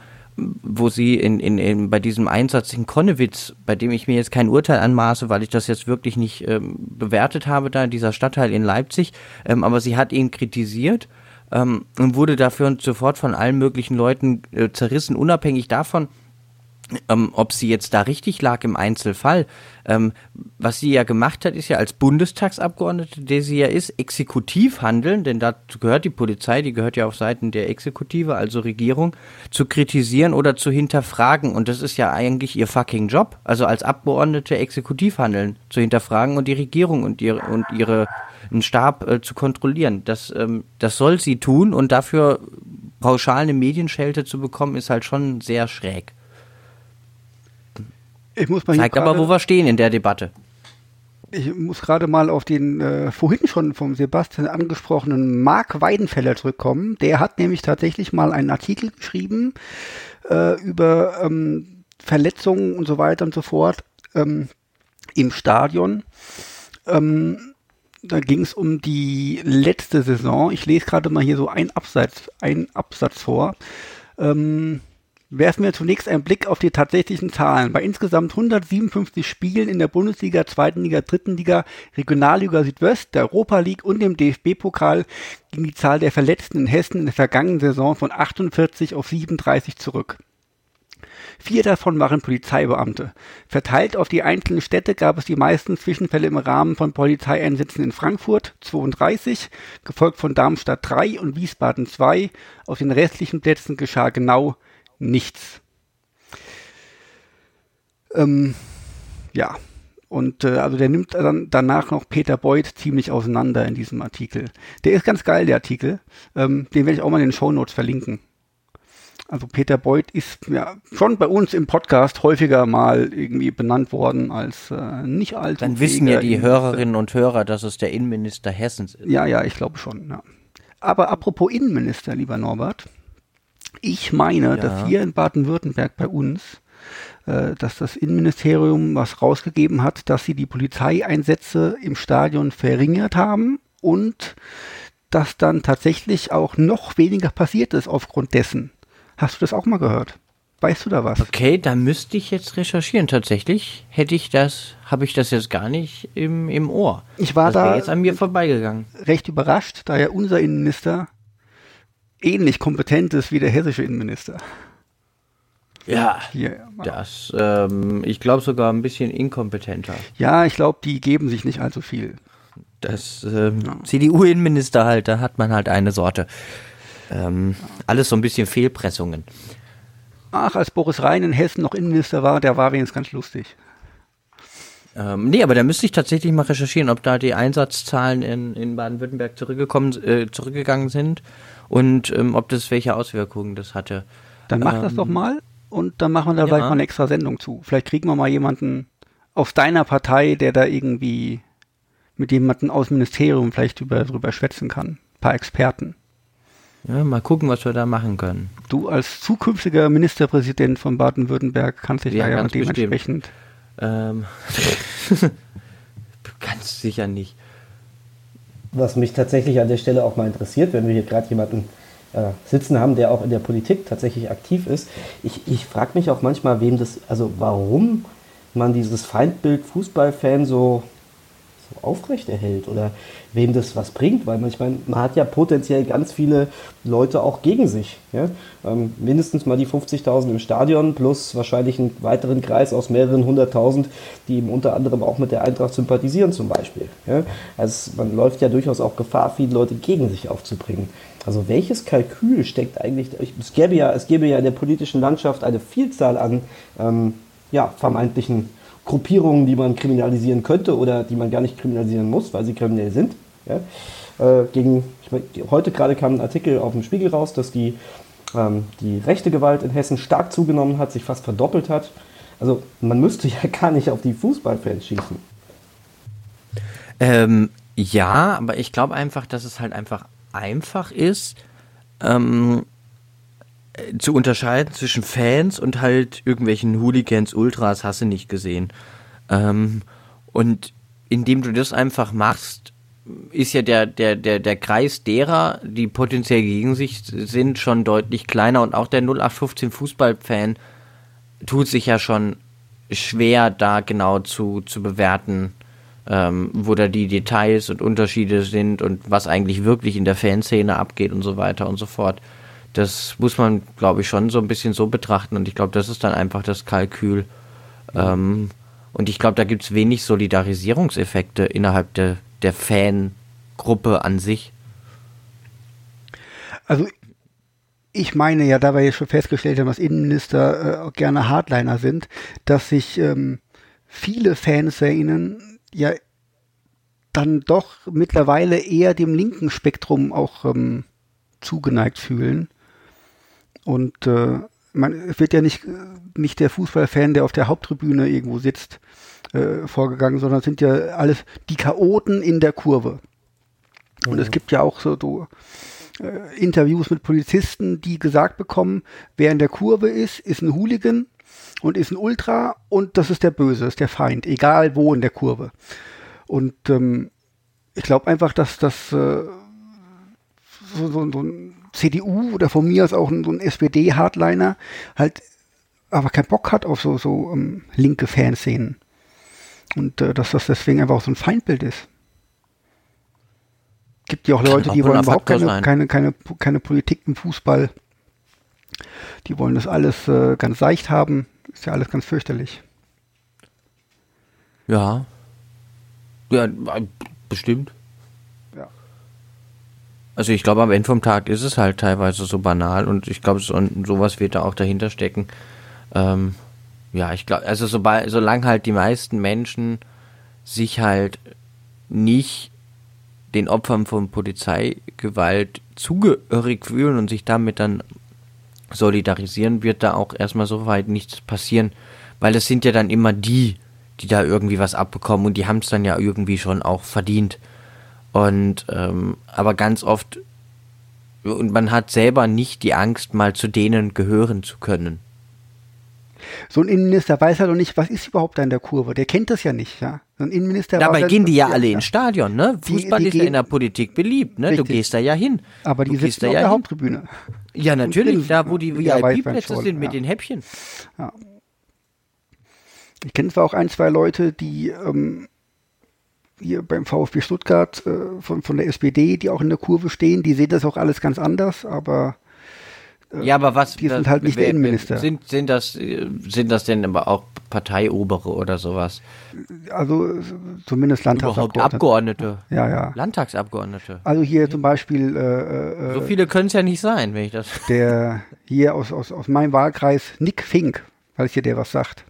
wo sie in, in, in, bei diesem Einsatz in Konnewitz, bei dem ich mir jetzt kein Urteil anmaße, weil ich das jetzt wirklich nicht ähm, bewertet habe, da dieser Stadtteil in Leipzig, ähm, aber sie hat ihn kritisiert ähm, und wurde dafür sofort von allen möglichen Leuten äh, zerrissen, unabhängig davon, ähm, ob sie jetzt da richtig lag im Einzelfall. Ähm, was sie ja gemacht hat, ist ja als Bundestagsabgeordnete, der sie ja ist, exekutiv handeln, denn dazu gehört die Polizei, die gehört ja auf Seiten der Exekutive, also Regierung, zu kritisieren oder zu hinterfragen. Und das ist ja eigentlich ihr fucking Job. Also als Abgeordnete exekutiv handeln, zu hinterfragen und die Regierung und ihre, und ihre einen Stab äh, zu kontrollieren. Das, ähm, das soll sie tun und dafür pauschal eine Medienschelte zu bekommen, ist halt schon sehr schräg. Ich muss mal Zeigt aber, wo wir stehen in der Debatte. Ich muss gerade mal auf den äh, vorhin schon vom Sebastian angesprochenen Mark Weidenfeller zurückkommen. Der hat nämlich tatsächlich mal einen Artikel geschrieben äh, über ähm, Verletzungen und so weiter und so fort ähm, im Stadion. Ähm, da ging es um die letzte Saison. Ich lese gerade mal hier so ein Absatz, ein Absatz vor. Ähm, werfen wir zunächst einen Blick auf die tatsächlichen Zahlen. Bei insgesamt 157 Spielen in der Bundesliga, Zweiten Liga, Dritten Liga, Regionalliga Südwest, der Europa League und dem DFB-Pokal ging die Zahl der Verletzten in Hessen in der vergangenen Saison von 48 auf 37 zurück. Vier davon waren Polizeibeamte. Verteilt auf die einzelnen Städte gab es die meisten Zwischenfälle im Rahmen von Polizeieinsätzen in Frankfurt 32, gefolgt von Darmstadt 3 und Wiesbaden 2. Auf den restlichen Plätzen geschah genau nichts. Ähm, ja, und äh, also der nimmt dann danach noch Peter Beuth ziemlich auseinander in diesem Artikel. Der ist ganz geil, der Artikel. Ähm, den werde ich auch mal in den Show Notes verlinken. Also Peter Beuth ist ja schon bei uns im Podcast häufiger mal irgendwie benannt worden als äh, nicht allzu. Dann wissen ja die Hörerinnen und Hörer, dass es der Innenminister Hessens ist. Ja, ja, ich glaube schon. Ja. Aber apropos Innenminister, lieber Norbert, ich meine, ja. dass hier in Baden-Württemberg bei uns, äh, dass das Innenministerium was rausgegeben hat, dass sie die Polizeieinsätze im Stadion verringert haben und dass dann tatsächlich auch noch weniger passiert ist aufgrund dessen. Hast du das auch mal gehört? Weißt du da was? Okay, da müsste ich jetzt recherchieren. Tatsächlich hätte ich das, habe ich das jetzt gar nicht im, im Ohr. Ich war das da jetzt an mir vorbeigegangen. Recht überrascht, da ja unser Innenminister ähnlich kompetent ist wie der hessische Innenminister. Ja, Hier, das, ähm, ich glaube sogar ein bisschen inkompetenter. Ja, ich glaube, die geben sich nicht allzu viel. Das ähm, ja. CDU-Innenminister halt, da hat man halt eine Sorte. Ähm, alles so ein bisschen Fehlpressungen. Ach, als Boris Rhein in Hessen noch Innenminister war, der war wenigstens ganz lustig. Ähm, nee, aber da müsste ich tatsächlich mal recherchieren, ob da die Einsatzzahlen in, in Baden-Württemberg zurückgekommen, äh, zurückgegangen sind und ähm, ob das welche Auswirkungen das hatte. Dann mach ähm, das doch mal und dann machen wir da ja. gleich mal eine extra Sendung zu. Vielleicht kriegen wir mal jemanden aus deiner Partei, der da irgendwie mit jemandem aus dem Ministerium vielleicht über, drüber schwätzen kann. Ein paar Experten. Ja, mal gucken, was wir da machen können. Du als zukünftiger Ministerpräsident von Baden-Württemberg kannst dich ja, da ja dementsprechend. Ähm, ganz sicher nicht. Was mich tatsächlich an der Stelle auch mal interessiert, wenn wir hier gerade jemanden äh, sitzen haben, der auch in der Politik tatsächlich aktiv ist. Ich, ich frage mich auch manchmal, wem das, also warum man dieses Feindbild Fußballfan so aufrechterhält oder wem das was bringt, weil man, ich meine, man hat ja potenziell ganz viele Leute auch gegen sich. Ja? Ähm, mindestens mal die 50.000 im Stadion plus wahrscheinlich einen weiteren Kreis aus mehreren hunderttausend, die eben unter anderem auch mit der Eintracht sympathisieren zum Beispiel. Ja? Also man läuft ja durchaus auch Gefahr, viele Leute gegen sich aufzubringen. Also welches Kalkül steckt eigentlich, es gäbe ja, es gäbe ja in der politischen Landschaft eine Vielzahl an ähm, ja, vermeintlichen Gruppierungen, die man kriminalisieren könnte oder die man gar nicht kriminalisieren muss, weil sie kriminell sind. Ja? Äh, gegen, mein, heute gerade kam ein Artikel auf dem Spiegel raus, dass die, ähm, die rechte Gewalt in Hessen stark zugenommen hat, sich fast verdoppelt hat. Also man müsste ja gar nicht auf die Fußballfans schießen. Ähm, ja, aber ich glaube einfach, dass es halt einfach einfach ist, ähm, zu unterscheiden zwischen Fans und halt irgendwelchen Hooligans, Ultras, hast du nicht gesehen. Ähm, und indem du das einfach machst, ist ja der, der, der, der Kreis derer, die potenziell gegen sich sind, schon deutlich kleiner und auch der 0815 Fußballfan tut sich ja schon schwer, da genau zu, zu bewerten, ähm, wo da die Details und Unterschiede sind und was eigentlich wirklich in der Fanszene abgeht und so weiter und so fort. Das muss man, glaube ich, schon so ein bisschen so betrachten und ich glaube, das ist dann einfach das Kalkül. Ähm, und ich glaube, da gibt es wenig Solidarisierungseffekte innerhalb der, der Fangruppe an sich. Also ich meine ja, da wir jetzt schon festgestellt haben, dass Innenminister äh, gerne Hardliner sind, dass sich ähm, viele Fanszenen ja dann doch mittlerweile eher dem linken Spektrum auch ähm, zugeneigt fühlen. Und äh, man es wird ja nicht, nicht der Fußballfan, der auf der Haupttribüne irgendwo sitzt, äh, vorgegangen, sondern es sind ja alles die Chaoten in der Kurve. Und mhm. es gibt ja auch so, so äh, Interviews mit Polizisten, die gesagt bekommen, wer in der Kurve ist, ist ein Hooligan und ist ein Ultra und das ist der Böse, ist der Feind, egal wo in der Kurve. Und ähm, ich glaube einfach, dass das äh, so, so, so ein CDU oder von mir aus auch ein, so ein SPD-Hardliner halt aber keinen Bock hat auf so, so um, ähm, linke Fanszenen. Und äh, dass das deswegen einfach auch so ein Feindbild ist. Gibt ja auch Leute, die wollen überhaupt keine, keine, keine, keine Politik im Fußball. Die wollen das alles äh, ganz seicht haben. Ist ja alles ganz fürchterlich. Ja. Ja, bestimmt. Also ich glaube, am Ende vom Tag ist es halt teilweise so banal und ich glaube, so, sowas wird da auch dahinter stecken. Ähm, ja, ich glaube, also sobald, solange halt die meisten Menschen sich halt nicht den Opfern von Polizeigewalt zugehörig fühlen und sich damit dann solidarisieren, wird da auch erstmal so weit nichts passieren, weil es sind ja dann immer die, die da irgendwie was abbekommen und die haben es dann ja irgendwie schon auch verdient. Und ähm, aber ganz oft und man hat selber nicht die Angst, mal zu denen gehören zu können. So ein Innenminister weiß halt noch nicht, was ist überhaupt da in der Kurve. Der kennt das ja nicht, ja. So ein Innenminister. Dabei gehen die ja alle ins Stadion, ne? Fußball die, die ist ja in der Politik beliebt, ne? Richtig. Du gehst da ja hin. Aber die sitzen auf der hin. Haupttribüne. Ja, natürlich, da wo die VIP-Plätze sind mit ja. den Häppchen. Ja. Ich kenne zwar auch ein, zwei Leute, die ähm, hier beim VfB Stuttgart äh, von, von der SPD, die auch in der Kurve stehen, die sehen das auch alles ganz anders, aber äh, ja, aber was? Die sind halt nicht der Innenminister. Sind, sind, das, sind das denn aber auch Parteiobere oder sowas? Also zumindest Landtagsabgeordnete. Überhaupt Abgeordnete. Ja, ja. Landtagsabgeordnete. Also hier zum Beispiel. Äh, äh so viele können es ja nicht sein, wenn ich das. Der hier aus, aus, aus meinem Wahlkreis, Nick Fink, falls hier der was sagt.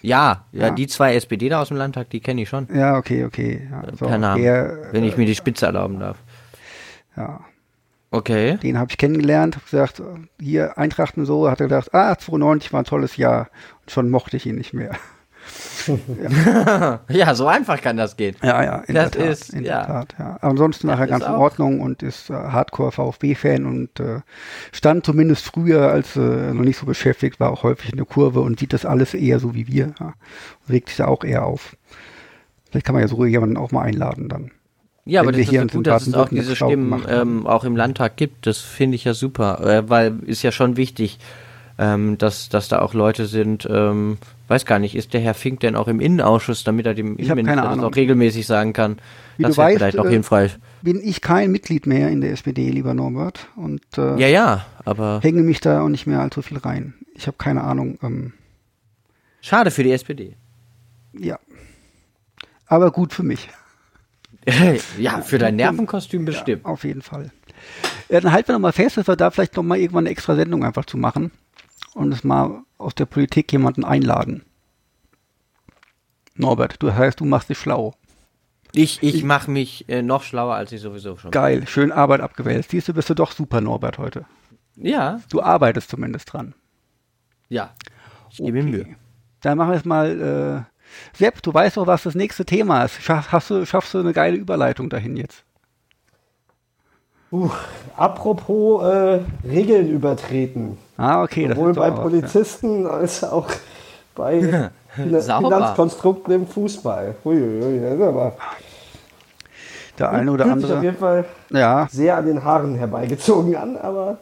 Ja, ja, ja, die zwei SPD da aus dem Landtag, die kenne ich schon. Ja, okay, okay. Ja, so, per Namen, der, wenn ich mir die Spitze erlauben darf. Ja, Okay. Den habe ich kennengelernt, habe gesagt, hier Eintracht und so, hat er gedacht, ah, 92 war ein tolles Jahr. Und schon mochte ich ihn nicht mehr. Ja. ja. so einfach kann das gehen. Ja, ja, in das der Tat. Ist, in ja. der Tat ja. Ansonsten nachher ganz in Ordnung und ist äh, Hardcore VfB-Fan und äh, stand zumindest früher, als äh, noch nicht so beschäftigt war, auch häufig in der Kurve und sieht das alles eher so wie wir. Ja. Regt sich da auch eher auf. Vielleicht kann man ja so jemanden auch mal einladen dann. Ja, aber das ist ja gut, dass es auch diese Stimmen ähm, auch im Landtag gibt. Das finde ich ja super, äh, weil ist ja schon wichtig, ähm, dass, dass da auch Leute sind, ähm, weiß gar nicht, ist der Herr Fink denn auch im Innenausschuss, damit er dem Innenminister das auch regelmäßig sagen kann? Wie das wäre vielleicht auch äh, hilfreich. Bin ich kein Mitglied mehr in der SPD, lieber Norbert. Und äh, ja, ja, aber hänge mich da auch nicht mehr allzu viel rein. Ich habe keine Ahnung. Ähm, Schade für die SPD. Ja. Aber gut für mich. ja, für dein Nervenkostüm bestimmt. Ja, auf jeden Fall. Ja, dann halten wir nochmal fest, dass wir da vielleicht nochmal irgendwann eine extra Sendung einfach zu machen und es mal aus der Politik jemanden einladen. Norbert, du heißt, du machst dich schlau. Ich, ich, ich mache mich äh, noch schlauer, als ich sowieso schon Geil, bin. schön Arbeit abgewählt. Siehst du, bist du doch super, Norbert, heute. Ja. Du arbeitest zumindest dran. Ja. Ich gebe okay. mir Mühe. Dann machen wir jetzt mal äh, Sepp, du weißt doch, was das nächste Thema ist. Schaffst du, schaffst du eine geile Überleitung dahin jetzt? Uh, apropos äh, Regeln übertreten. Ah, okay. Sowohl bei Polizisten ja. als auch bei Finanzkonstrukten im Fußball. Uiuiui, das ist aber der eine oder andere. auf jeden Fall ja. sehr an den Haaren herbeigezogen an, aber.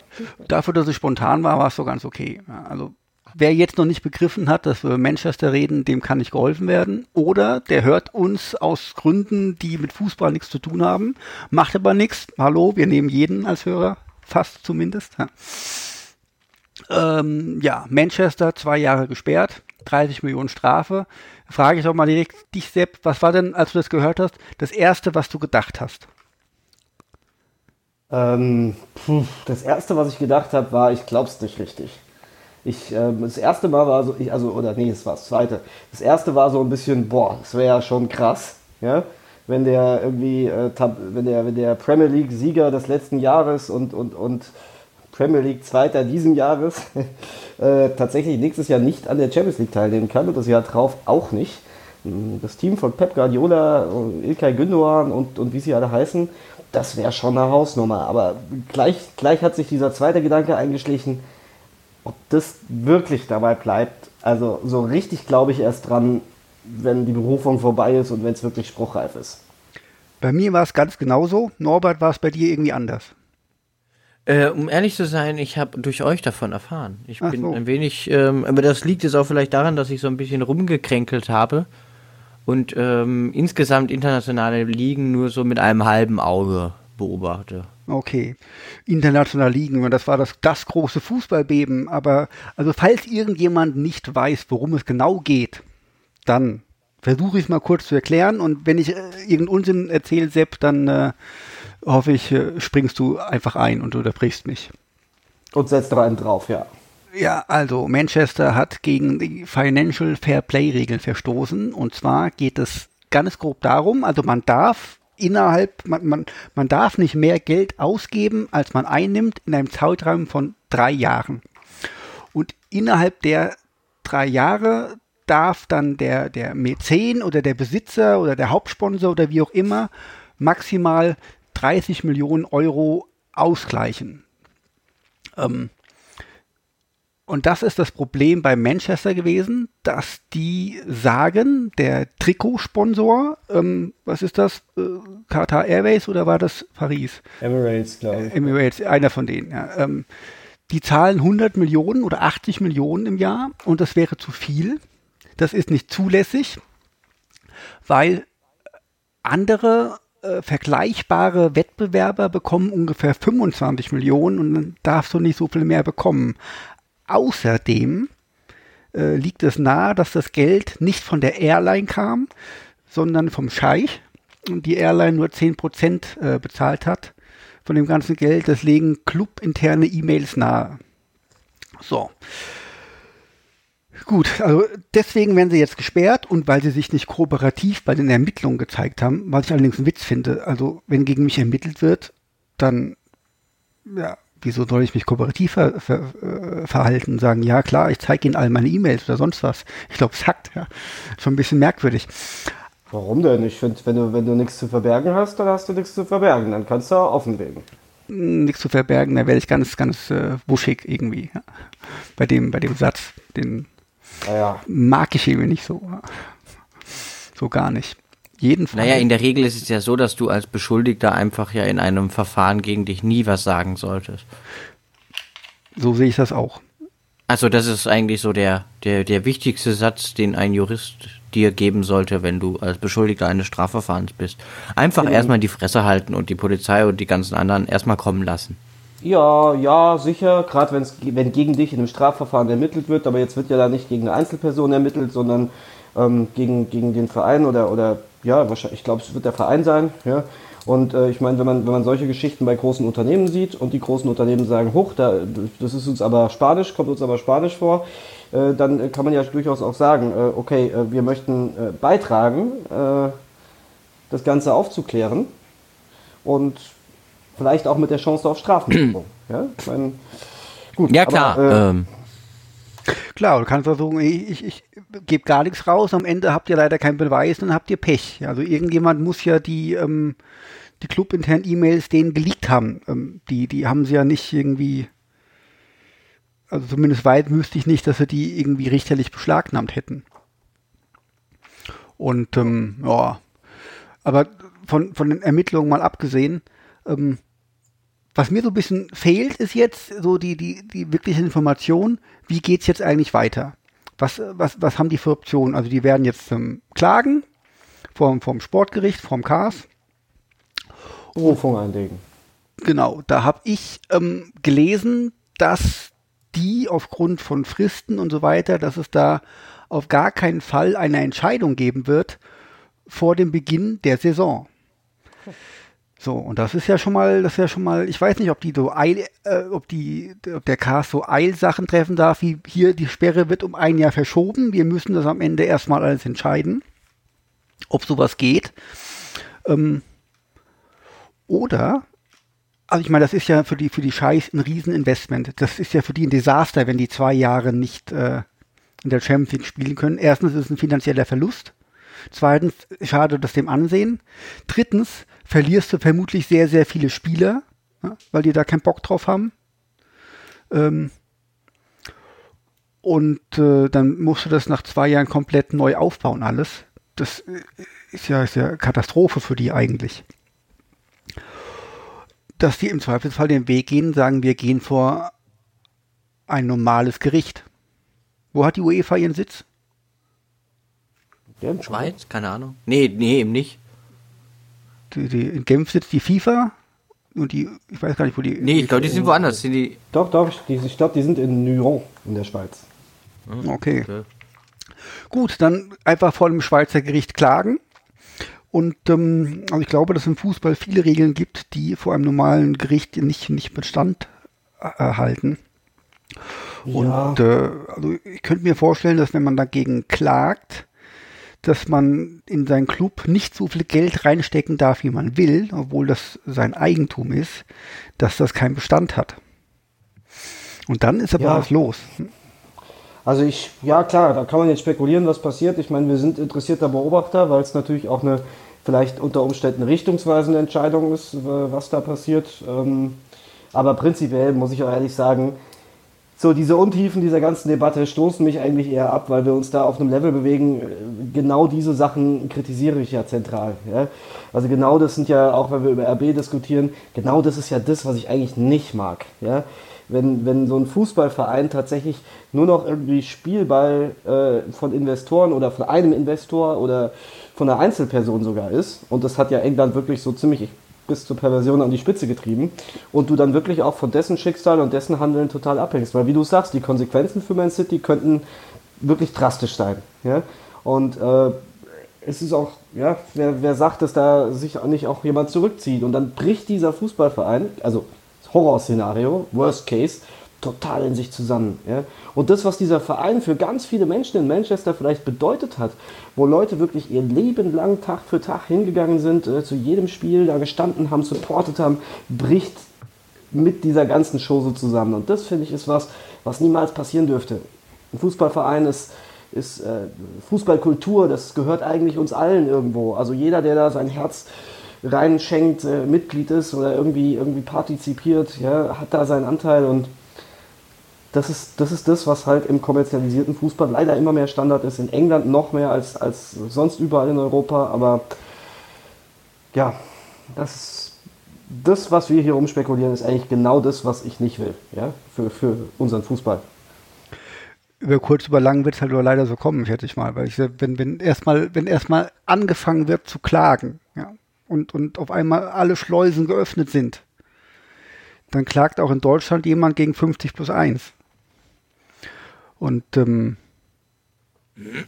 Dafür, dass es spontan war, war es so ganz okay. Also wer jetzt noch nicht begriffen hat, dass wir über Manchester reden, dem kann nicht geholfen werden. Oder der hört uns aus Gründen, die mit Fußball nichts zu tun haben, macht aber nichts. Hallo, wir nehmen jeden als Hörer, fast zumindest. Ja, ähm, ja Manchester, zwei Jahre gesperrt, 30 Millionen Strafe. Frage ich doch mal direkt dich, Sepp, was war denn, als du das gehört hast, das Erste, was du gedacht hast? Ähm, das Erste, was ich gedacht habe, war, ich glaub's nicht richtig. Ich, äh, das erste Mal war so, ich, also, oder nee, es war das zweite. Das erste war so ein bisschen, boah, das wäre ja schon krass, ja, wenn der irgendwie, äh, wenn der, wenn der Premier League Sieger des letzten Jahres und, und, und Premier League Zweiter diesen Jahres äh, tatsächlich nächstes Jahr nicht an der Champions League teilnehmen kann und das Jahr drauf auch nicht. Das Team von Pep Guardiola, Ilkay Gündogan und, und wie sie alle heißen, das wäre schon eine Hausnummer. Aber gleich, gleich hat sich dieser zweite Gedanke eingeschlichen, ob das wirklich dabei bleibt, also so richtig glaube ich erst dran, wenn die Berufung vorbei ist und wenn es wirklich spruchreif ist. Bei mir war es ganz genauso. Norbert, war es bei dir irgendwie anders? Äh, um ehrlich zu sein, ich habe durch euch davon erfahren. Ich Ach bin so. ein wenig, ähm, aber das liegt jetzt auch vielleicht daran, dass ich so ein bisschen rumgekränkelt habe und ähm, insgesamt internationale Ligen nur so mit einem halben Auge beobachte. Okay. International Ligen, das war das, das große Fußballbeben. Aber, also falls irgendjemand nicht weiß, worum es genau geht, dann versuche ich es mal kurz zu erklären. Und wenn ich äh, irgendeinen Unsinn erzähle, Sepp, dann äh, hoffe ich, äh, springst du einfach ein und unterbrichst mich. Und setzt da einen drauf, ja. Ja, also Manchester hat gegen die Financial Fair Play Regeln verstoßen. Und zwar geht es ganz grob darum, also man darf innerhalb, man, man, man darf nicht mehr Geld ausgeben, als man einnimmt in einem Zeitraum von drei Jahren. Und innerhalb der drei Jahre darf dann der, der Mäzen oder der Besitzer oder der Hauptsponsor oder wie auch immer maximal 30 Millionen Euro ausgleichen. Ähm, und das ist das Problem bei Manchester gewesen, dass die sagen, der Trikotsponsor, ähm, was ist das, äh, Qatar Airways oder war das Paris? Emirates, glaube ich. Emirates, einer von denen, ja. Ähm, die zahlen 100 Millionen oder 80 Millionen im Jahr und das wäre zu viel. Das ist nicht zulässig, weil andere äh, vergleichbare Wettbewerber bekommen ungefähr 25 Millionen und dann darfst du nicht so viel mehr bekommen. Außerdem äh, liegt es nahe, dass das Geld nicht von der Airline kam, sondern vom Scheich und die Airline nur 10% äh, bezahlt hat von dem ganzen Geld. Das legen clubinterne E-Mails nahe. So. Gut, also deswegen werden sie jetzt gesperrt und weil sie sich nicht kooperativ bei den Ermittlungen gezeigt haben, was ich allerdings einen Witz finde. Also wenn gegen mich ermittelt wird, dann ja, wieso soll ich mich kooperativ ver, ver, äh, verhalten und sagen, ja klar, ich zeige Ihnen all meine E-Mails oder sonst was. Ich glaube, es hackt, ja. Schon ein bisschen merkwürdig. Warum denn? Ich finde, wenn du, wenn du nichts zu verbergen hast, dann hast du nichts zu verbergen. Dann kannst du auch offenlegen. Nichts zu verbergen, da werde ich ganz, ganz äh, wuschig irgendwie. Ja. Bei dem, bei dem Satz, den Naja, mag ich irgendwie nicht so. ja. So gar nicht. Jedenfalls. Naja, in der Regel ist es ja so, dass du als Beschuldigter einfach ja in einem Verfahren gegen dich nie was sagen solltest. so sehe ich das auch. Also das ist eigentlich so der, der, der wichtigste Satz, den ein Jurist dir geben sollte, wenn du als Beschuldigter eines Strafverfahrens bist. Einfach Genau. erstmal die Fresse halten und die Polizei und die ganzen anderen erstmal kommen lassen. Ja, ja, sicher. Gerade wenn gegen dich in einem Strafverfahren ermittelt wird, aber jetzt wird ja da nicht gegen eine Einzelperson ermittelt, sondern ähm, gegen, gegen den Verein oder, oder ja, wahrscheinlich, ich glaube, es wird der Verein sein. Ja. Und äh, ich meine, wenn man, wenn man solche Geschichten bei großen Unternehmen sieht und die großen Unternehmen sagen, hoch, da, das ist uns aber Spanisch, kommt uns aber Spanisch vor, äh, dann äh, kann man ja durchaus auch sagen, äh, okay, äh, wir möchten äh, beitragen, das Ganze aufzuklären und vielleicht auch mit der Chance auf Strafmilderung. ja, ich meine, gut, Ja aber, klar, äh, ähm, Klar, du kannst versuchen, ich, ich, ich gebe gar nichts raus, am Ende habt ihr leider keinen Beweis, dann habt ihr Pech. Also irgendjemand muss ja die, ähm, die clubinternen E-Mails denen geleakt haben. Ähm, die, die haben sie ja nicht irgendwie, also zumindest weit wüsste ich nicht, dass sie die irgendwie richterlich beschlagnahmt hätten. Und ähm, ja, aber von, von den Ermittlungen mal abgesehen, ähm, was mir so ein bisschen fehlt, ist jetzt so die, die, die wirkliche Information, wie geht's jetzt eigentlich weiter? Was, was, was haben die für Optionen? Also die werden jetzt ähm, klagen vom, vom Sportgericht, vom KAS. Berufung einlegen. Genau, da habe ich ähm, gelesen, dass die aufgrund von Fristen und so weiter, dass es da auf gar keinen Fall eine Entscheidung geben wird vor dem Beginn der Saison. So, und das ist ja schon mal, das ist ja schon mal, ich weiß nicht, ob die so Eil, äh, ob die, ob der Cast so Eilsachen treffen darf, wie hier die Sperre wird um ein Jahr verschoben. Wir müssen das am Ende erstmal alles entscheiden, ob sowas geht. Ähm, oder, also ich meine, das ist ja für die, für die Scheiß ein Rieseninvestment. Das ist ja für die ein Desaster, wenn die zwei Jahre nicht äh, in der Champions League spielen können. Erstens ist es ein finanzieller Verlust. Zweitens schadet das dem Ansehen. Drittens verlierst du vermutlich sehr, sehr viele Spieler, ja, weil die da keinen Bock drauf haben. Ähm, Und äh, dann musst du das nach zwei Jahren komplett neu aufbauen, alles. Das äh, ist ja, ist ja Katastrophe für die eigentlich. Dass die im Zweifelsfall den Weg gehen, sagen wir gehen vor ein normales Gericht. Wo hat die UEFA ihren Sitz? Ja, Schweiz? Keine Ahnung. Nee, nee, eben nicht. Die, die, in Genf sitzt die FIFA und die, ich weiß gar nicht, wo die. Nee, ich glaube, die sind woanders. Sind die doch, doch, die, ich glaube, die sind in Nyon in der Schweiz. Hm, okay. okay. Gut, dann einfach vor dem Schweizer Gericht klagen. Und ähm, also ich glaube, dass es im Fußball viele Regeln gibt, die vor einem normalen Gericht nicht, nicht Bestand erhalten. Ja. Und äh, also ich könnte mir vorstellen, dass wenn man dagegen klagt, dass man in seinen Club nicht so viel Geld reinstecken darf, wie man will, obwohl das sein Eigentum ist, dass das keinen Bestand hat. Und dann ist aber ja. was los. Also ich, ja klar, da kann man jetzt spekulieren, was passiert. Ich meine, wir sind interessierter Beobachter, weil es natürlich auch eine vielleicht unter Umständen richtungsweisende Entscheidung ist, was da passiert. Ähm, aber prinzipiell muss ich auch ehrlich sagen, so diese Untiefen dieser ganzen Debatte stoßen mich eigentlich eher ab, weil wir uns da auf einem Level bewegen. Genau diese Sachen kritisiere ich ja zentral. Ja? Also genau das sind ja, auch wenn wir über RB diskutieren, genau das ist ja das, was ich eigentlich nicht mag. Ja? Wenn, wenn so ein Fußballverein tatsächlich nur noch irgendwie Spielball äh, von Investoren oder von einem Investor oder von einer Einzelperson sogar ist, und das hat ja England wirklich so ziemlich, bis zur Perversion an die Spitze getrieben und du dann wirklich auch von dessen Schicksal und dessen Handeln total abhängst. Weil wie du sagst, die Konsequenzen für Man City könnten wirklich drastisch sein. Ja? Und äh, es ist auch, ja, wer, wer sagt, dass da sich nicht auch jemand zurückzieht und dann bricht dieser Fußballverein, also Horrorszenario, Worst Case, total in sich zusammen. Ja? Und das, was dieser Verein für ganz viele Menschen in Manchester vielleicht bedeutet hat, wo Leute wirklich ihr Leben lang Tag für Tag hingegangen sind, äh, zu jedem Spiel da gestanden haben, supportet haben, bricht mit dieser ganzen Show so zusammen. Und das, finde ich, ist was, was niemals passieren dürfte. Ein Fußballverein ist, ist äh, Fußballkultur, das gehört eigentlich uns allen irgendwo. Also jeder, der da sein Herz reinschenkt, äh, Mitglied ist oder irgendwie, irgendwie partizipiert, ja, hat da seinen Anteil und das ist, das ist das, was halt im kommerzialisierten Fußball leider immer mehr Standard ist. In England noch mehr als, als sonst überall in Europa. Aber ja, das das, was wir hier rumspekulieren, ist eigentlich genau das, was ich nicht will, ja, für, für unseren Fußball. Über kurz, über lang wird es halt nur leider so kommen, schätze ich mal, weil ich, wenn, wenn erstmal, wenn angefangen wird zu klagen, ja, und, und auf einmal alle Schleusen geöffnet sind, dann klagt auch in Deutschland jemand gegen 50 plus 1. Und ähm,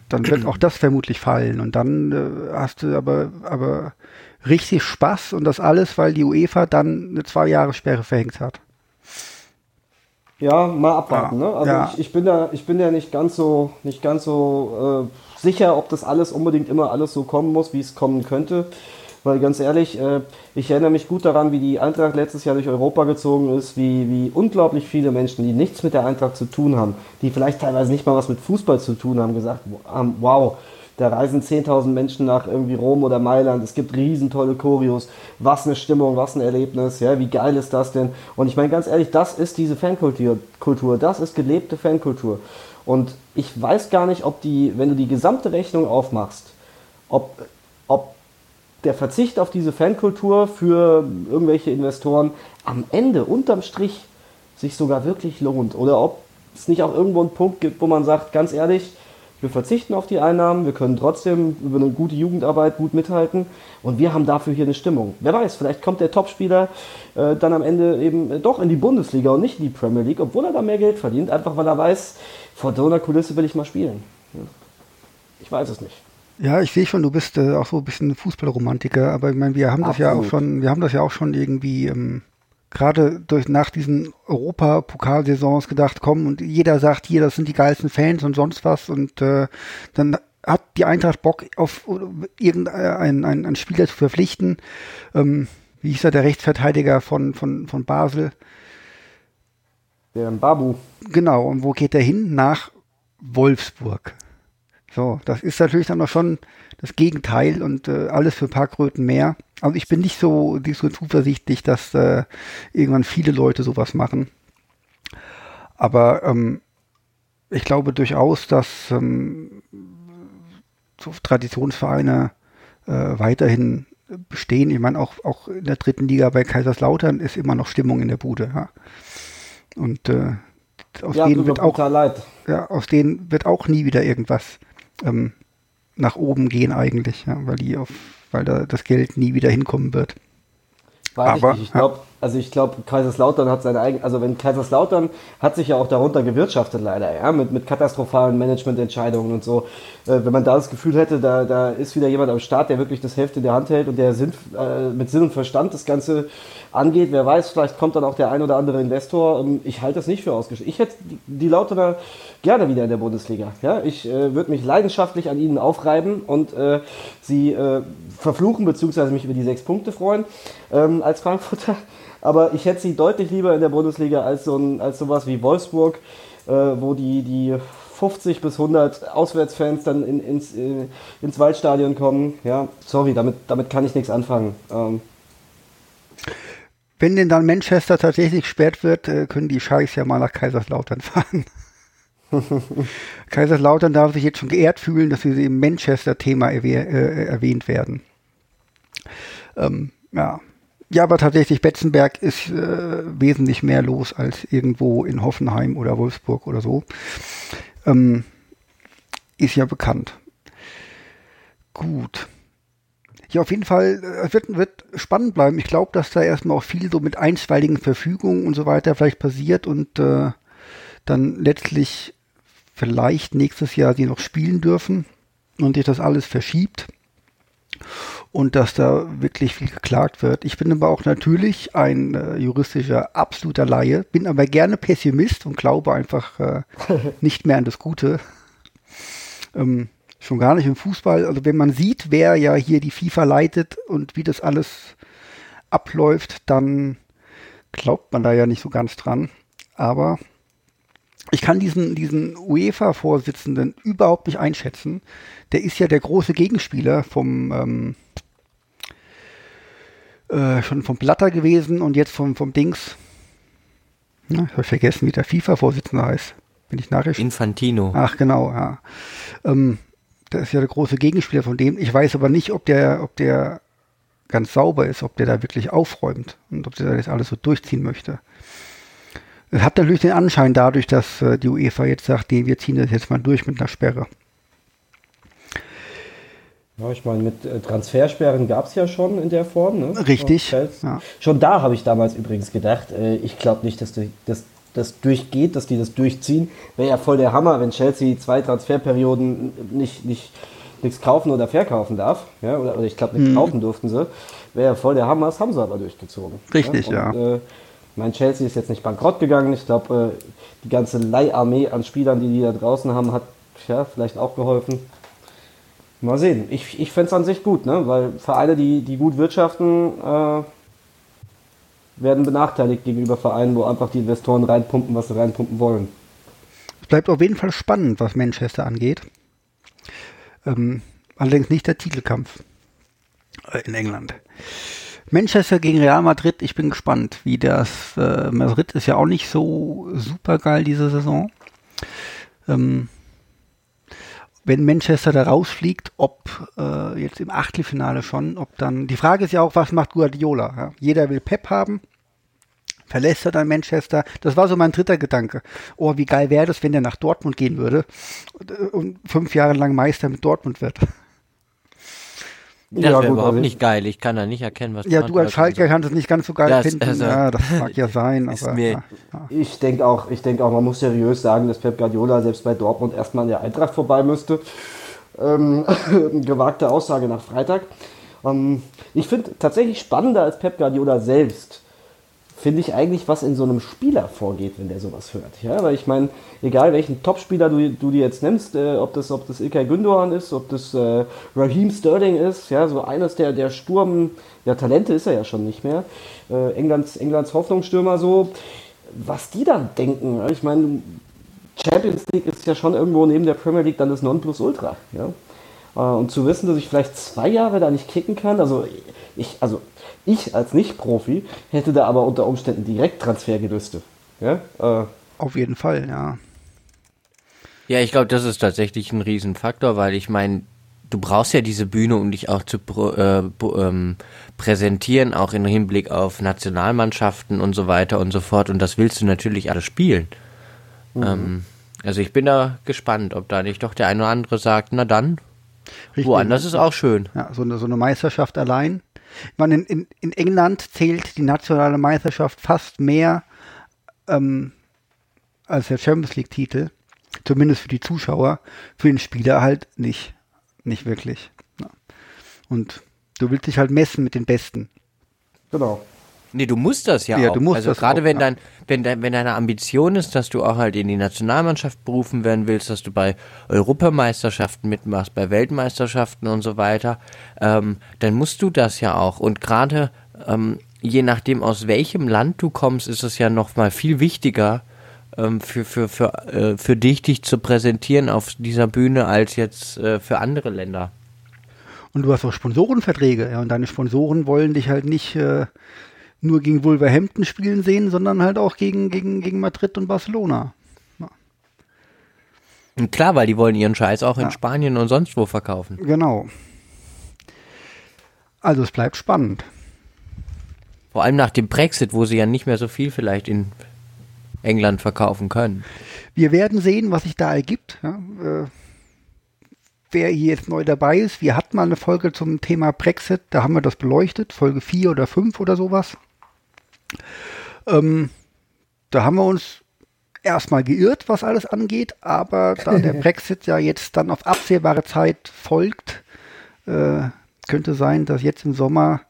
dann wird auch das vermutlich fallen. Und dann äh, hast du aber, aber richtig Spaß und das alles, weil die UEFA dann eine zwei Jahre Sperre verhängt hat. Ja, mal abwarten. Ja, ne? Also ja. ich, ich, bin da, ich bin ja nicht ganz so, nicht ganz so äh, sicher, ob das alles unbedingt immer alles so kommen muss, wie es kommen könnte. Weil ganz ehrlich, äh, ich erinnere mich gut daran, wie die Eintracht letztes Jahr durch Europa gezogen ist, wie, wie unglaublich viele Menschen, die nichts mit der Eintracht zu tun haben, die vielleicht teilweise nicht mal was mit Fußball zu tun haben, gesagt haben, wow, da reisen 10.000 Menschen nach irgendwie Rom oder Mailand. Es gibt riesen tolle Choreos. Was eine Stimmung, was ein Erlebnis. Ja, wie geil ist das denn? Und ich meine ganz ehrlich, das ist diese Fankultur. Kultur, das ist gelebte Fankultur. Und ich weiß gar nicht, ob die, wenn du die gesamte Rechnung aufmachst, ob, ob der Verzicht auf diese Fankultur für irgendwelche Investoren am Ende unterm Strich sich sogar wirklich lohnt. Oder ob es nicht auch irgendwo einen Punkt gibt, wo man sagt, ganz ehrlich, wir verzichten auf die Einnahmen, wir können trotzdem über eine gute Jugendarbeit gut mithalten und wir haben dafür hier eine Stimmung. Wer weiß, vielleicht kommt der Topspieler äh, dann am Ende eben doch in die Bundesliga und nicht in die Premier League, obwohl er da mehr Geld verdient, einfach weil er weiß, vor so einer Kulisse will ich mal spielen. Ich weiß es nicht. Ja, ich sehe schon, du bist äh, auch so ein bisschen Fußballromantiker, aber ich meine, wir haben das Absolut. ja auch schon, wir haben das ja auch schon irgendwie ähm, gerade durch nach diesen Europapokalsaisons gedacht, komm und jeder sagt hier, das sind die geilsten Fans und sonst was und äh, dann hat die Eintracht Bock auf irgendeinen einen, einen Spieler zu verpflichten. Ähm, wie hieß er, der Rechtsverteidiger von, von, von Basel? Der Babu. Genau, und wo geht er hin? Nach Wolfsburg. So, das ist natürlich dann noch schon das Gegenteil und äh, alles für ein paar Kröten mehr. Also ich bin nicht so, nicht so zuversichtlich, dass äh, irgendwann viele Leute sowas machen. Aber ähm, ich glaube durchaus, dass ähm, so Traditionsvereine äh, weiterhin bestehen. Ich meine, auch, auch in der dritten Liga bei Kaiserslautern ist immer noch Stimmung in der Bude. Ja. Und äh, aus Ja, denen wird auch ja, aus denen wird auch nie wieder irgendwas ähm, nach oben gehen eigentlich, ja, weil die auf, weil da das Geld nie wieder hinkommen wird. Weiß Aber, ich nicht. Ich glaube, also ich glaube, Kaiserslautern hat seine eigene, also wenn Kaiserslautern hat sich ja auch darunter gewirtschaftet leider, ja, mit, mit katastrophalen Managemententscheidungen und so. Äh, wenn man da das Gefühl hätte, da, da ist wieder jemand am Start, der wirklich das Hälfte in der Hand hält und der Sinn, äh, mit Sinn und Verstand das Ganze angeht, wer weiß, vielleicht kommt dann auch der ein oder andere Investor. Ähm, Ich halte das nicht für ausgeschlossen. Ich hätte die, die gerne wieder in der Bundesliga. Ja, ich äh, würde mich leidenschaftlich an ihnen aufreiben und äh, sie äh, verfluchen beziehungsweise mich über die sechs Punkte freuen ähm, als Frankfurter. Aber ich hätte sie deutlich lieber in der Bundesliga als so ein, als sowas wie Wolfsburg, äh, wo die, die 50 bis 100 Auswärtsfans dann in, ins, äh, ins Waldstadion kommen. Ja, sorry, damit, damit kann ich nichts anfangen. Ähm, Wenn denn dann Manchester tatsächlich gesperrt wird, äh, können die Scheiß ja mal nach Kaiserslautern fahren. Kaiserslautern darf sich jetzt schon geehrt fühlen, dass sie im Manchester-Thema erwäh äh, erwähnt werden. Ähm, ja. Ja, aber tatsächlich, Betzenberg ist äh, wesentlich mehr los als irgendwo in Hoffenheim oder Wolfsburg oder so. Ähm, ist ja bekannt. Gut. Ja, auf jeden Fall, äh, es wird, wird spannend bleiben. Ich glaube, dass da erstmal auch viel so mit einstweiligen Verfügungen und so weiter vielleicht passiert und äh, dann letztlich vielleicht nächstes Jahr sie noch spielen dürfen und sich das alles verschiebt und dass da wirklich viel geklagt wird. Ich bin aber auch natürlich ein äh, juristischer absoluter Laie, bin aber gerne Pessimist und glaube einfach äh, nicht mehr an das Gute. Ähm, schon gar nicht im Fußball. Also wenn man sieht, wer ja hier die FIFA leitet und wie das alles abläuft, dann glaubt man da ja nicht so ganz dran. Aber ich kann diesen, diesen UEFA-Vorsitzenden überhaupt nicht einschätzen. Der ist ja der große Gegenspieler vom ähm, äh, schon vom Blatter gewesen und jetzt vom, vom Dings. Na, ich habe vergessen, wie der FIFA-Vorsitzende heißt. Bin ich nachher Infantino. Ach, genau, ja. Ähm, der ist ja der große Gegenspieler von dem. Ich weiß aber nicht, ob der, ob der ganz sauber ist, ob der da wirklich aufräumt und ob der das alles so durchziehen möchte. Es hat natürlich den Anschein dadurch, dass äh, die UEFA jetzt sagt, nee, wir ziehen das jetzt mal durch mit einer Sperre. Ja, ich meine, mit äh, Transfersperren gab es ja schon in der Form. Ne? Richtig, ja. Schon da habe ich damals übrigens gedacht, äh, ich glaube nicht, dass die- dass das durchgeht, dass die das durchziehen. Wäre ja voll der Hammer, wenn Chelsea zwei Transferperioden nicht, nicht nichts kaufen oder verkaufen darf. Ja? Oder, oder ich glaube, nichts kaufen durften sie. Wäre ja voll der Hammer, das haben sie aber durchgezogen. Richtig, Und, ja. Äh, mein Chelsea ist jetzt nicht bankrott gegangen. Ich glaube, äh, die ganze Leiharmee an Spielern, die die da draußen haben, hat ja, vielleicht auch geholfen. Mal sehen. Ich, ich fände es an sich gut, ne? weil Vereine, die, die gut wirtschaften, äh, werden benachteiligt gegenüber Vereinen, wo einfach die Investoren reinpumpen, was sie reinpumpen wollen. Es bleibt auf jeden Fall spannend, was Manchester angeht. Ähm, allerdings nicht der Titelkampf äh, in England. Manchester gegen Real Madrid, ich bin gespannt, wie das. Äh, Madrid ist ja auch nicht so super geil diese Saison. Ähm, wenn Manchester da rausfliegt, ob äh, jetzt im Achtelfinale schon, ob dann. Die Frage ist ja auch, was macht Guardiola? Ja? Jeder will Pep haben. Verlässt er dann Manchester? Das war so mein dritter Gedanke. Oh, wie geil wäre das, wenn der nach Dortmund gehen würde und, äh, und fünf Jahre lang Meister mit Dortmund wird. Das Ja, wäre gut, überhaupt also- nicht geil. Ich kann da nicht erkennen, was Ja, du als. Schalker kannst es nicht ganz so geil Das- finden. also, ja, das mag ja sein, ist aber mir- ja, ja. Ich denke auch, ich denke auch, man muss seriös sagen, dass Pep Guardiola selbst bei Dortmund erstmal an der Eintracht vorbei müsste. Ähm, gewagte Aussage nach Freitag. Ähm, ich finde tatsächlich spannender als Pep Guardiola selbst, finde ich eigentlich, was in so einem Spieler vorgeht, wenn der sowas hört. Ja, weil ich meine, egal welchen Topspieler du, du dir jetzt nimmst, äh, ob das, ob das Ilkay Gündogan ist, ob das äh, Raheem Sterling ist, ja, so eines der, der Sturm, ja, Talente ist er ja schon nicht mehr, äh, Englands, Englands Hoffnungsstürmer so, was die dann denken. ja. Ich meine, Champions League ist ja schon irgendwo neben der Premier League dann das Nonplusultra. Ja? Äh, Und zu wissen, dass ich vielleicht zwei Jahre da nicht kicken kann, also ich, also ich als Nicht-Profi hätte da aber unter Umständen direkt Transfergelüste. Ja? Äh, Auf jeden Fall, ja. Ja, ich glaube, das ist tatsächlich ein Riesenfaktor, weil ich meine, du brauchst ja diese Bühne, um dich auch zu äh, ähm, präsentieren, auch im Hinblick auf Nationalmannschaften und so weiter und so fort. Und das willst du natürlich alles spielen. Mhm. Ähm, also ich bin da gespannt, ob da nicht doch der eine oder andere sagt, na dann, Richtig. woanders ist auch schön. Ja, so eine, so eine Meisterschaft allein. Ich meine, in, in England zählt die nationale Meisterschaft fast mehr ähm, als der Champions League-Titel. Zumindest für die Zuschauer, für den Spieler halt nicht. Nicht wirklich. Und du willst dich halt messen mit den Besten. Genau. Nee, du musst das ja, ja auch. Du musst also gerade wenn dein, wenn dein, wenn deine Ambition ist, dass du auch halt in die Nationalmannschaft berufen werden willst, dass du bei Europameisterschaften mitmachst, bei Weltmeisterschaften und so weiter, ähm, dann musst du das ja auch. Und gerade ähm, je nachdem, aus welchem Land du kommst, ist es ja noch mal viel wichtiger, ähm, für, für, für, äh, für dich, dich zu präsentieren auf dieser Bühne als jetzt äh, für andere Länder. Und du hast auch Sponsorenverträge, ja, und deine Sponsoren wollen dich halt nicht äh, nur gegen Wolverhampton spielen sehen, sondern halt auch gegen, gegen, gegen Madrid und Barcelona. Ja. Klar, weil die wollen ihren Scheiß auch in ja. Spanien und sonst wo verkaufen. Genau. Also es bleibt spannend. Vor allem nach dem Brexit, wo sie ja nicht mehr so viel vielleicht in England verkaufen können. Wir werden sehen, was sich da ergibt. Ja, äh, wer hier jetzt neu dabei ist, wir hatten mal eine Folge zum Thema Brexit, da haben wir das beleuchtet, Folge 4 oder 5 oder sowas. Ähm, da haben wir uns erstmal geirrt, was alles angeht, aber da der Brexit ja jetzt dann auf absehbare Zeit folgt, äh, könnte sein, dass jetzt im Sommer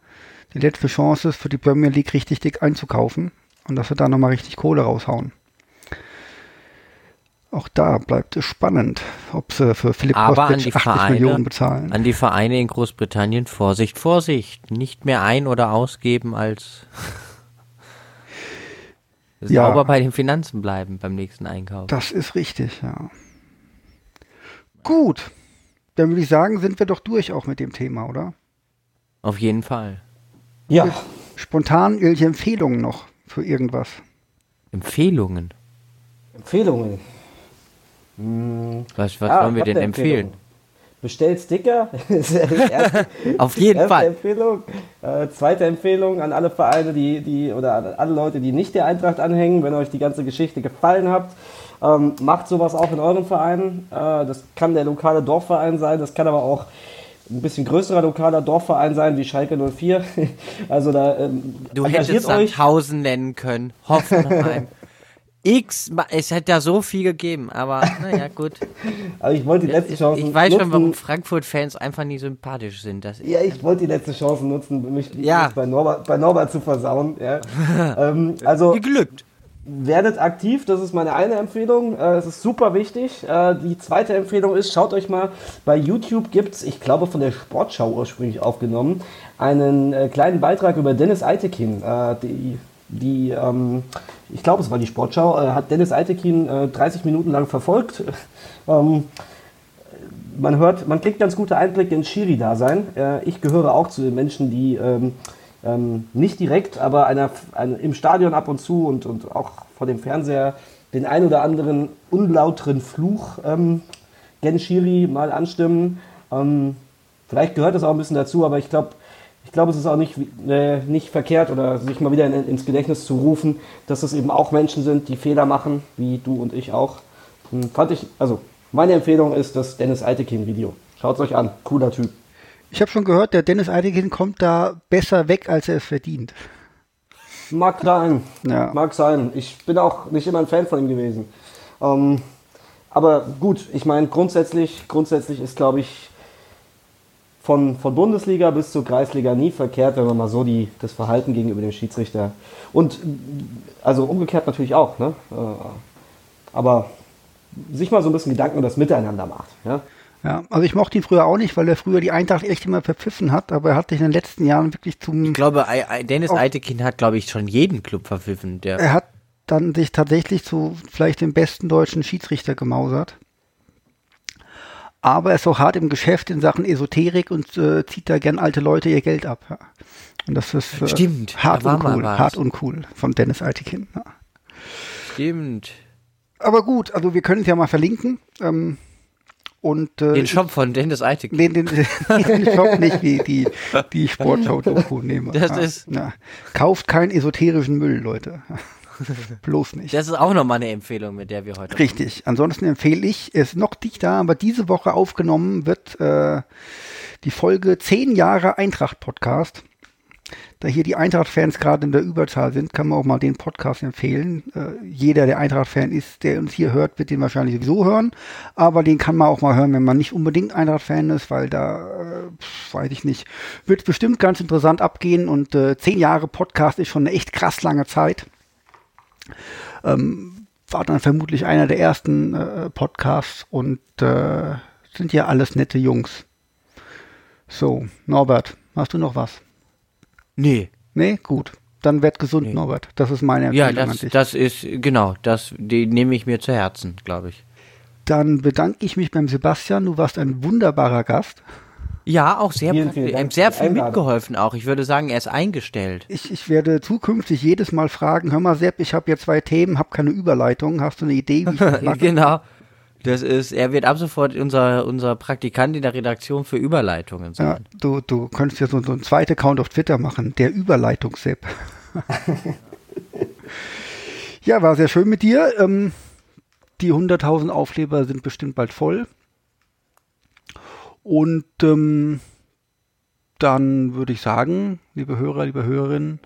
die letzte Chance ist, für die Premier League richtig dick einzukaufen und dass wir da nochmal richtig Kohle raushauen. Auch da bleibt es spannend, ob sie für Philipp Aber Kostic 80 Vereine, Millionen bezahlen. An die Vereine in Großbritannien, Vorsicht, Vorsicht, nicht mehr ein- oder ausgeben als ja, sauber bei den Finanzen bleiben beim nächsten Einkauf. Das ist richtig, ja. Gut, dann würde ich sagen, sind wir doch durch auch mit dem Thema, oder? Auf jeden Fall. Ja. Spontan irgendwelche Empfehlungen noch für irgendwas? Empfehlungen? Empfehlungen? Hm. Was, was ah, wollen wir denn empfehlen? Bestellt Sticker. erste, Auf jeden erste Fall. Empfehlung. Äh, zweite Empfehlung an alle Vereine, die, die oder an alle Leute, die nicht der Eintracht anhängen, wenn euch die ganze Geschichte gefallen hat. Ähm, macht sowas auch in euren Vereinen. Äh, das kann der lokale Dorfverein sein, das kann aber auch ein bisschen größerer lokaler Dorfverein sein wie Schalke 04. also da ähm, Du hättest Sandhausen nennen können, Hoffenheim. X, es hätte ja so viel gegeben, aber naja, gut. aber ich wollte die letzte Chance Ich weiß nutzen. schon, warum Frankfurt-Fans einfach nie sympathisch sind. Das ja, ich wollte die letzte Chance nutzen, mich, ja. bei, Norbert, bei Norbert zu versauen. Ja. ähm, also, Geglückt. Werdet aktiv, das ist meine eine Empfehlung. Äh, es ist super wichtig. Äh, die zweite Empfehlung ist, schaut euch mal, bei YouTube gibt es, ich glaube von der Sportschau ursprünglich aufgenommen, einen äh, kleinen Beitrag über Dennis Eitekin. Die die, ähm, ich glaube, es war die Sportschau, äh, hat Dennis Eitekin äh, 30 Minuten lang verfolgt. ähm, man hört, man kriegt ganz gute Einblicke ins Schiri-Dasein. Äh, ich gehöre auch zu den Menschen, die ähm, ähm, nicht direkt, aber einer, einer, im Stadion ab und zu und, und auch vor dem Fernseher den ein oder anderen unlauteren Fluch ähm, gen Schiri mal anstimmen. Ähm, vielleicht gehört das auch ein bisschen dazu, aber ich glaube, ich glaube, es ist auch nicht, äh, nicht verkehrt oder sich mal wieder in, ins Gedächtnis zu rufen, dass es eben auch Menschen sind, die Fehler machen, wie du und ich auch. Hm, fand ich, also meine Empfehlung ist das Dennis Eitekin-Video. Schaut es euch an, cooler Typ. Ich habe schon gehört, der Dennis Eitekin kommt da besser weg, als er es verdient. Mag sein, ja. mag sein. Ich bin auch nicht immer ein Fan von ihm gewesen. Ähm, aber gut, ich meine, grundsätzlich, grundsätzlich ist, glaube ich, von, von Bundesliga bis zur Kreisliga nie verkehrt, wenn man mal so die, das Verhalten gegenüber dem Schiedsrichter und also umgekehrt natürlich auch, ne? Äh, aber sich mal so ein bisschen Gedanken über das Miteinander macht. Ja? Ja, also ich mochte ihn früher auch nicht, weil er früher die Eintracht echt immer verpfiffen hat, aber er hat sich in den letzten Jahren wirklich zum. Ich glaube, Dennis Eitekin hat, glaube ich, schon jeden Club verpfiffen. Der er hat dann sich tatsächlich zu vielleicht dem besten deutschen Schiedsrichter gemausert aber er ist auch hart im Geschäft in Sachen Esoterik und äh, zieht da gern alte Leute ihr Geld ab. Ja. Und das ist äh, Stimmt, hart und cool, hart und cool von Dennis Altekin. Ja. Stimmt. aber gut, also wir können es ja mal verlinken. Ähm, und, äh, Den Shop von Dennis Eitig. Nee, den, den Shop nicht, die, die, die Sportschau-Doku nehme. Das ja, ist- Ja. Kauft keinen esoterischen Müll, Leute. Bloß nicht. Das ist auch nochmal eine Empfehlung, mit der wir heute. Richtig. Ansonsten empfehle ich, es ist noch dicht da, aber diese Woche aufgenommen wird äh, die Folge 10 Jahre Eintracht-Podcast. Da hier die Eintracht-Fans gerade in der Überzahl sind, kann man auch mal den Podcast empfehlen. Äh, jeder, der Eintracht-Fan ist, der uns hier hört, wird den wahrscheinlich sowieso hören. Aber den kann man auch mal hören, wenn man nicht unbedingt Eintracht-Fan ist, weil da, äh, weiß ich nicht, wird bestimmt ganz interessant abgehen. Und äh, 10 Jahre Podcast ist schon eine echt krass lange Zeit war dann vermutlich einer der ersten äh, Podcasts und äh, sind ja alles nette Jungs. So, Norbert, hast du noch was? Nee. Nee, gut. Dann werd gesund, Nee. Norbert. Das ist meine Ja, Empfehlung das, an dich. das ist, genau, das, die nehme ich mir zu Herzen, glaube ich. Dann bedanke ich mich beim Sebastian. Du warst ein wunderbarer Gast. Ja, auch sehr, Vielen, vielen Dank sehr viel mitgeholfen auch. Ich würde sagen, er ist eingestellt. Ich, ich werde zukünftig jedes Mal fragen, hör mal Sepp, ich habe hier zwei Themen, habe keine Überleitung. Hast du eine Idee, wie ich das mache? genau. Das ist, er wird ab sofort unser, unser Praktikant in der Redaktion für Überleitungen Ja, sein. du, du könntest ja so, so einen zweiten Account auf Twitter machen, der Überleitungs-Sepp. ja, war sehr schön mit dir. Ähm, die 100.000 Aufkleber sind bestimmt bald voll. Und ähm, dann würde ich sagen, liebe Hörer, liebe Hörerinnen,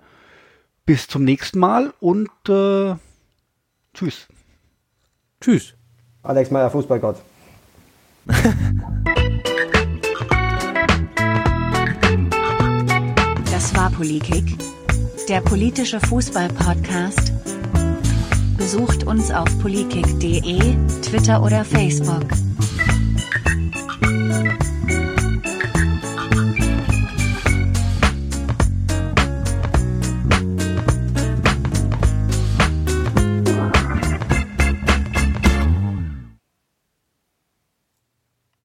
bis zum nächsten Mal und äh, tschüss. Tschüss. Alex Meyer, Fußballgott. Das war Polikick, der politische Fußball-Podcast. Besucht uns auf polikick.de, Twitter oder Facebook.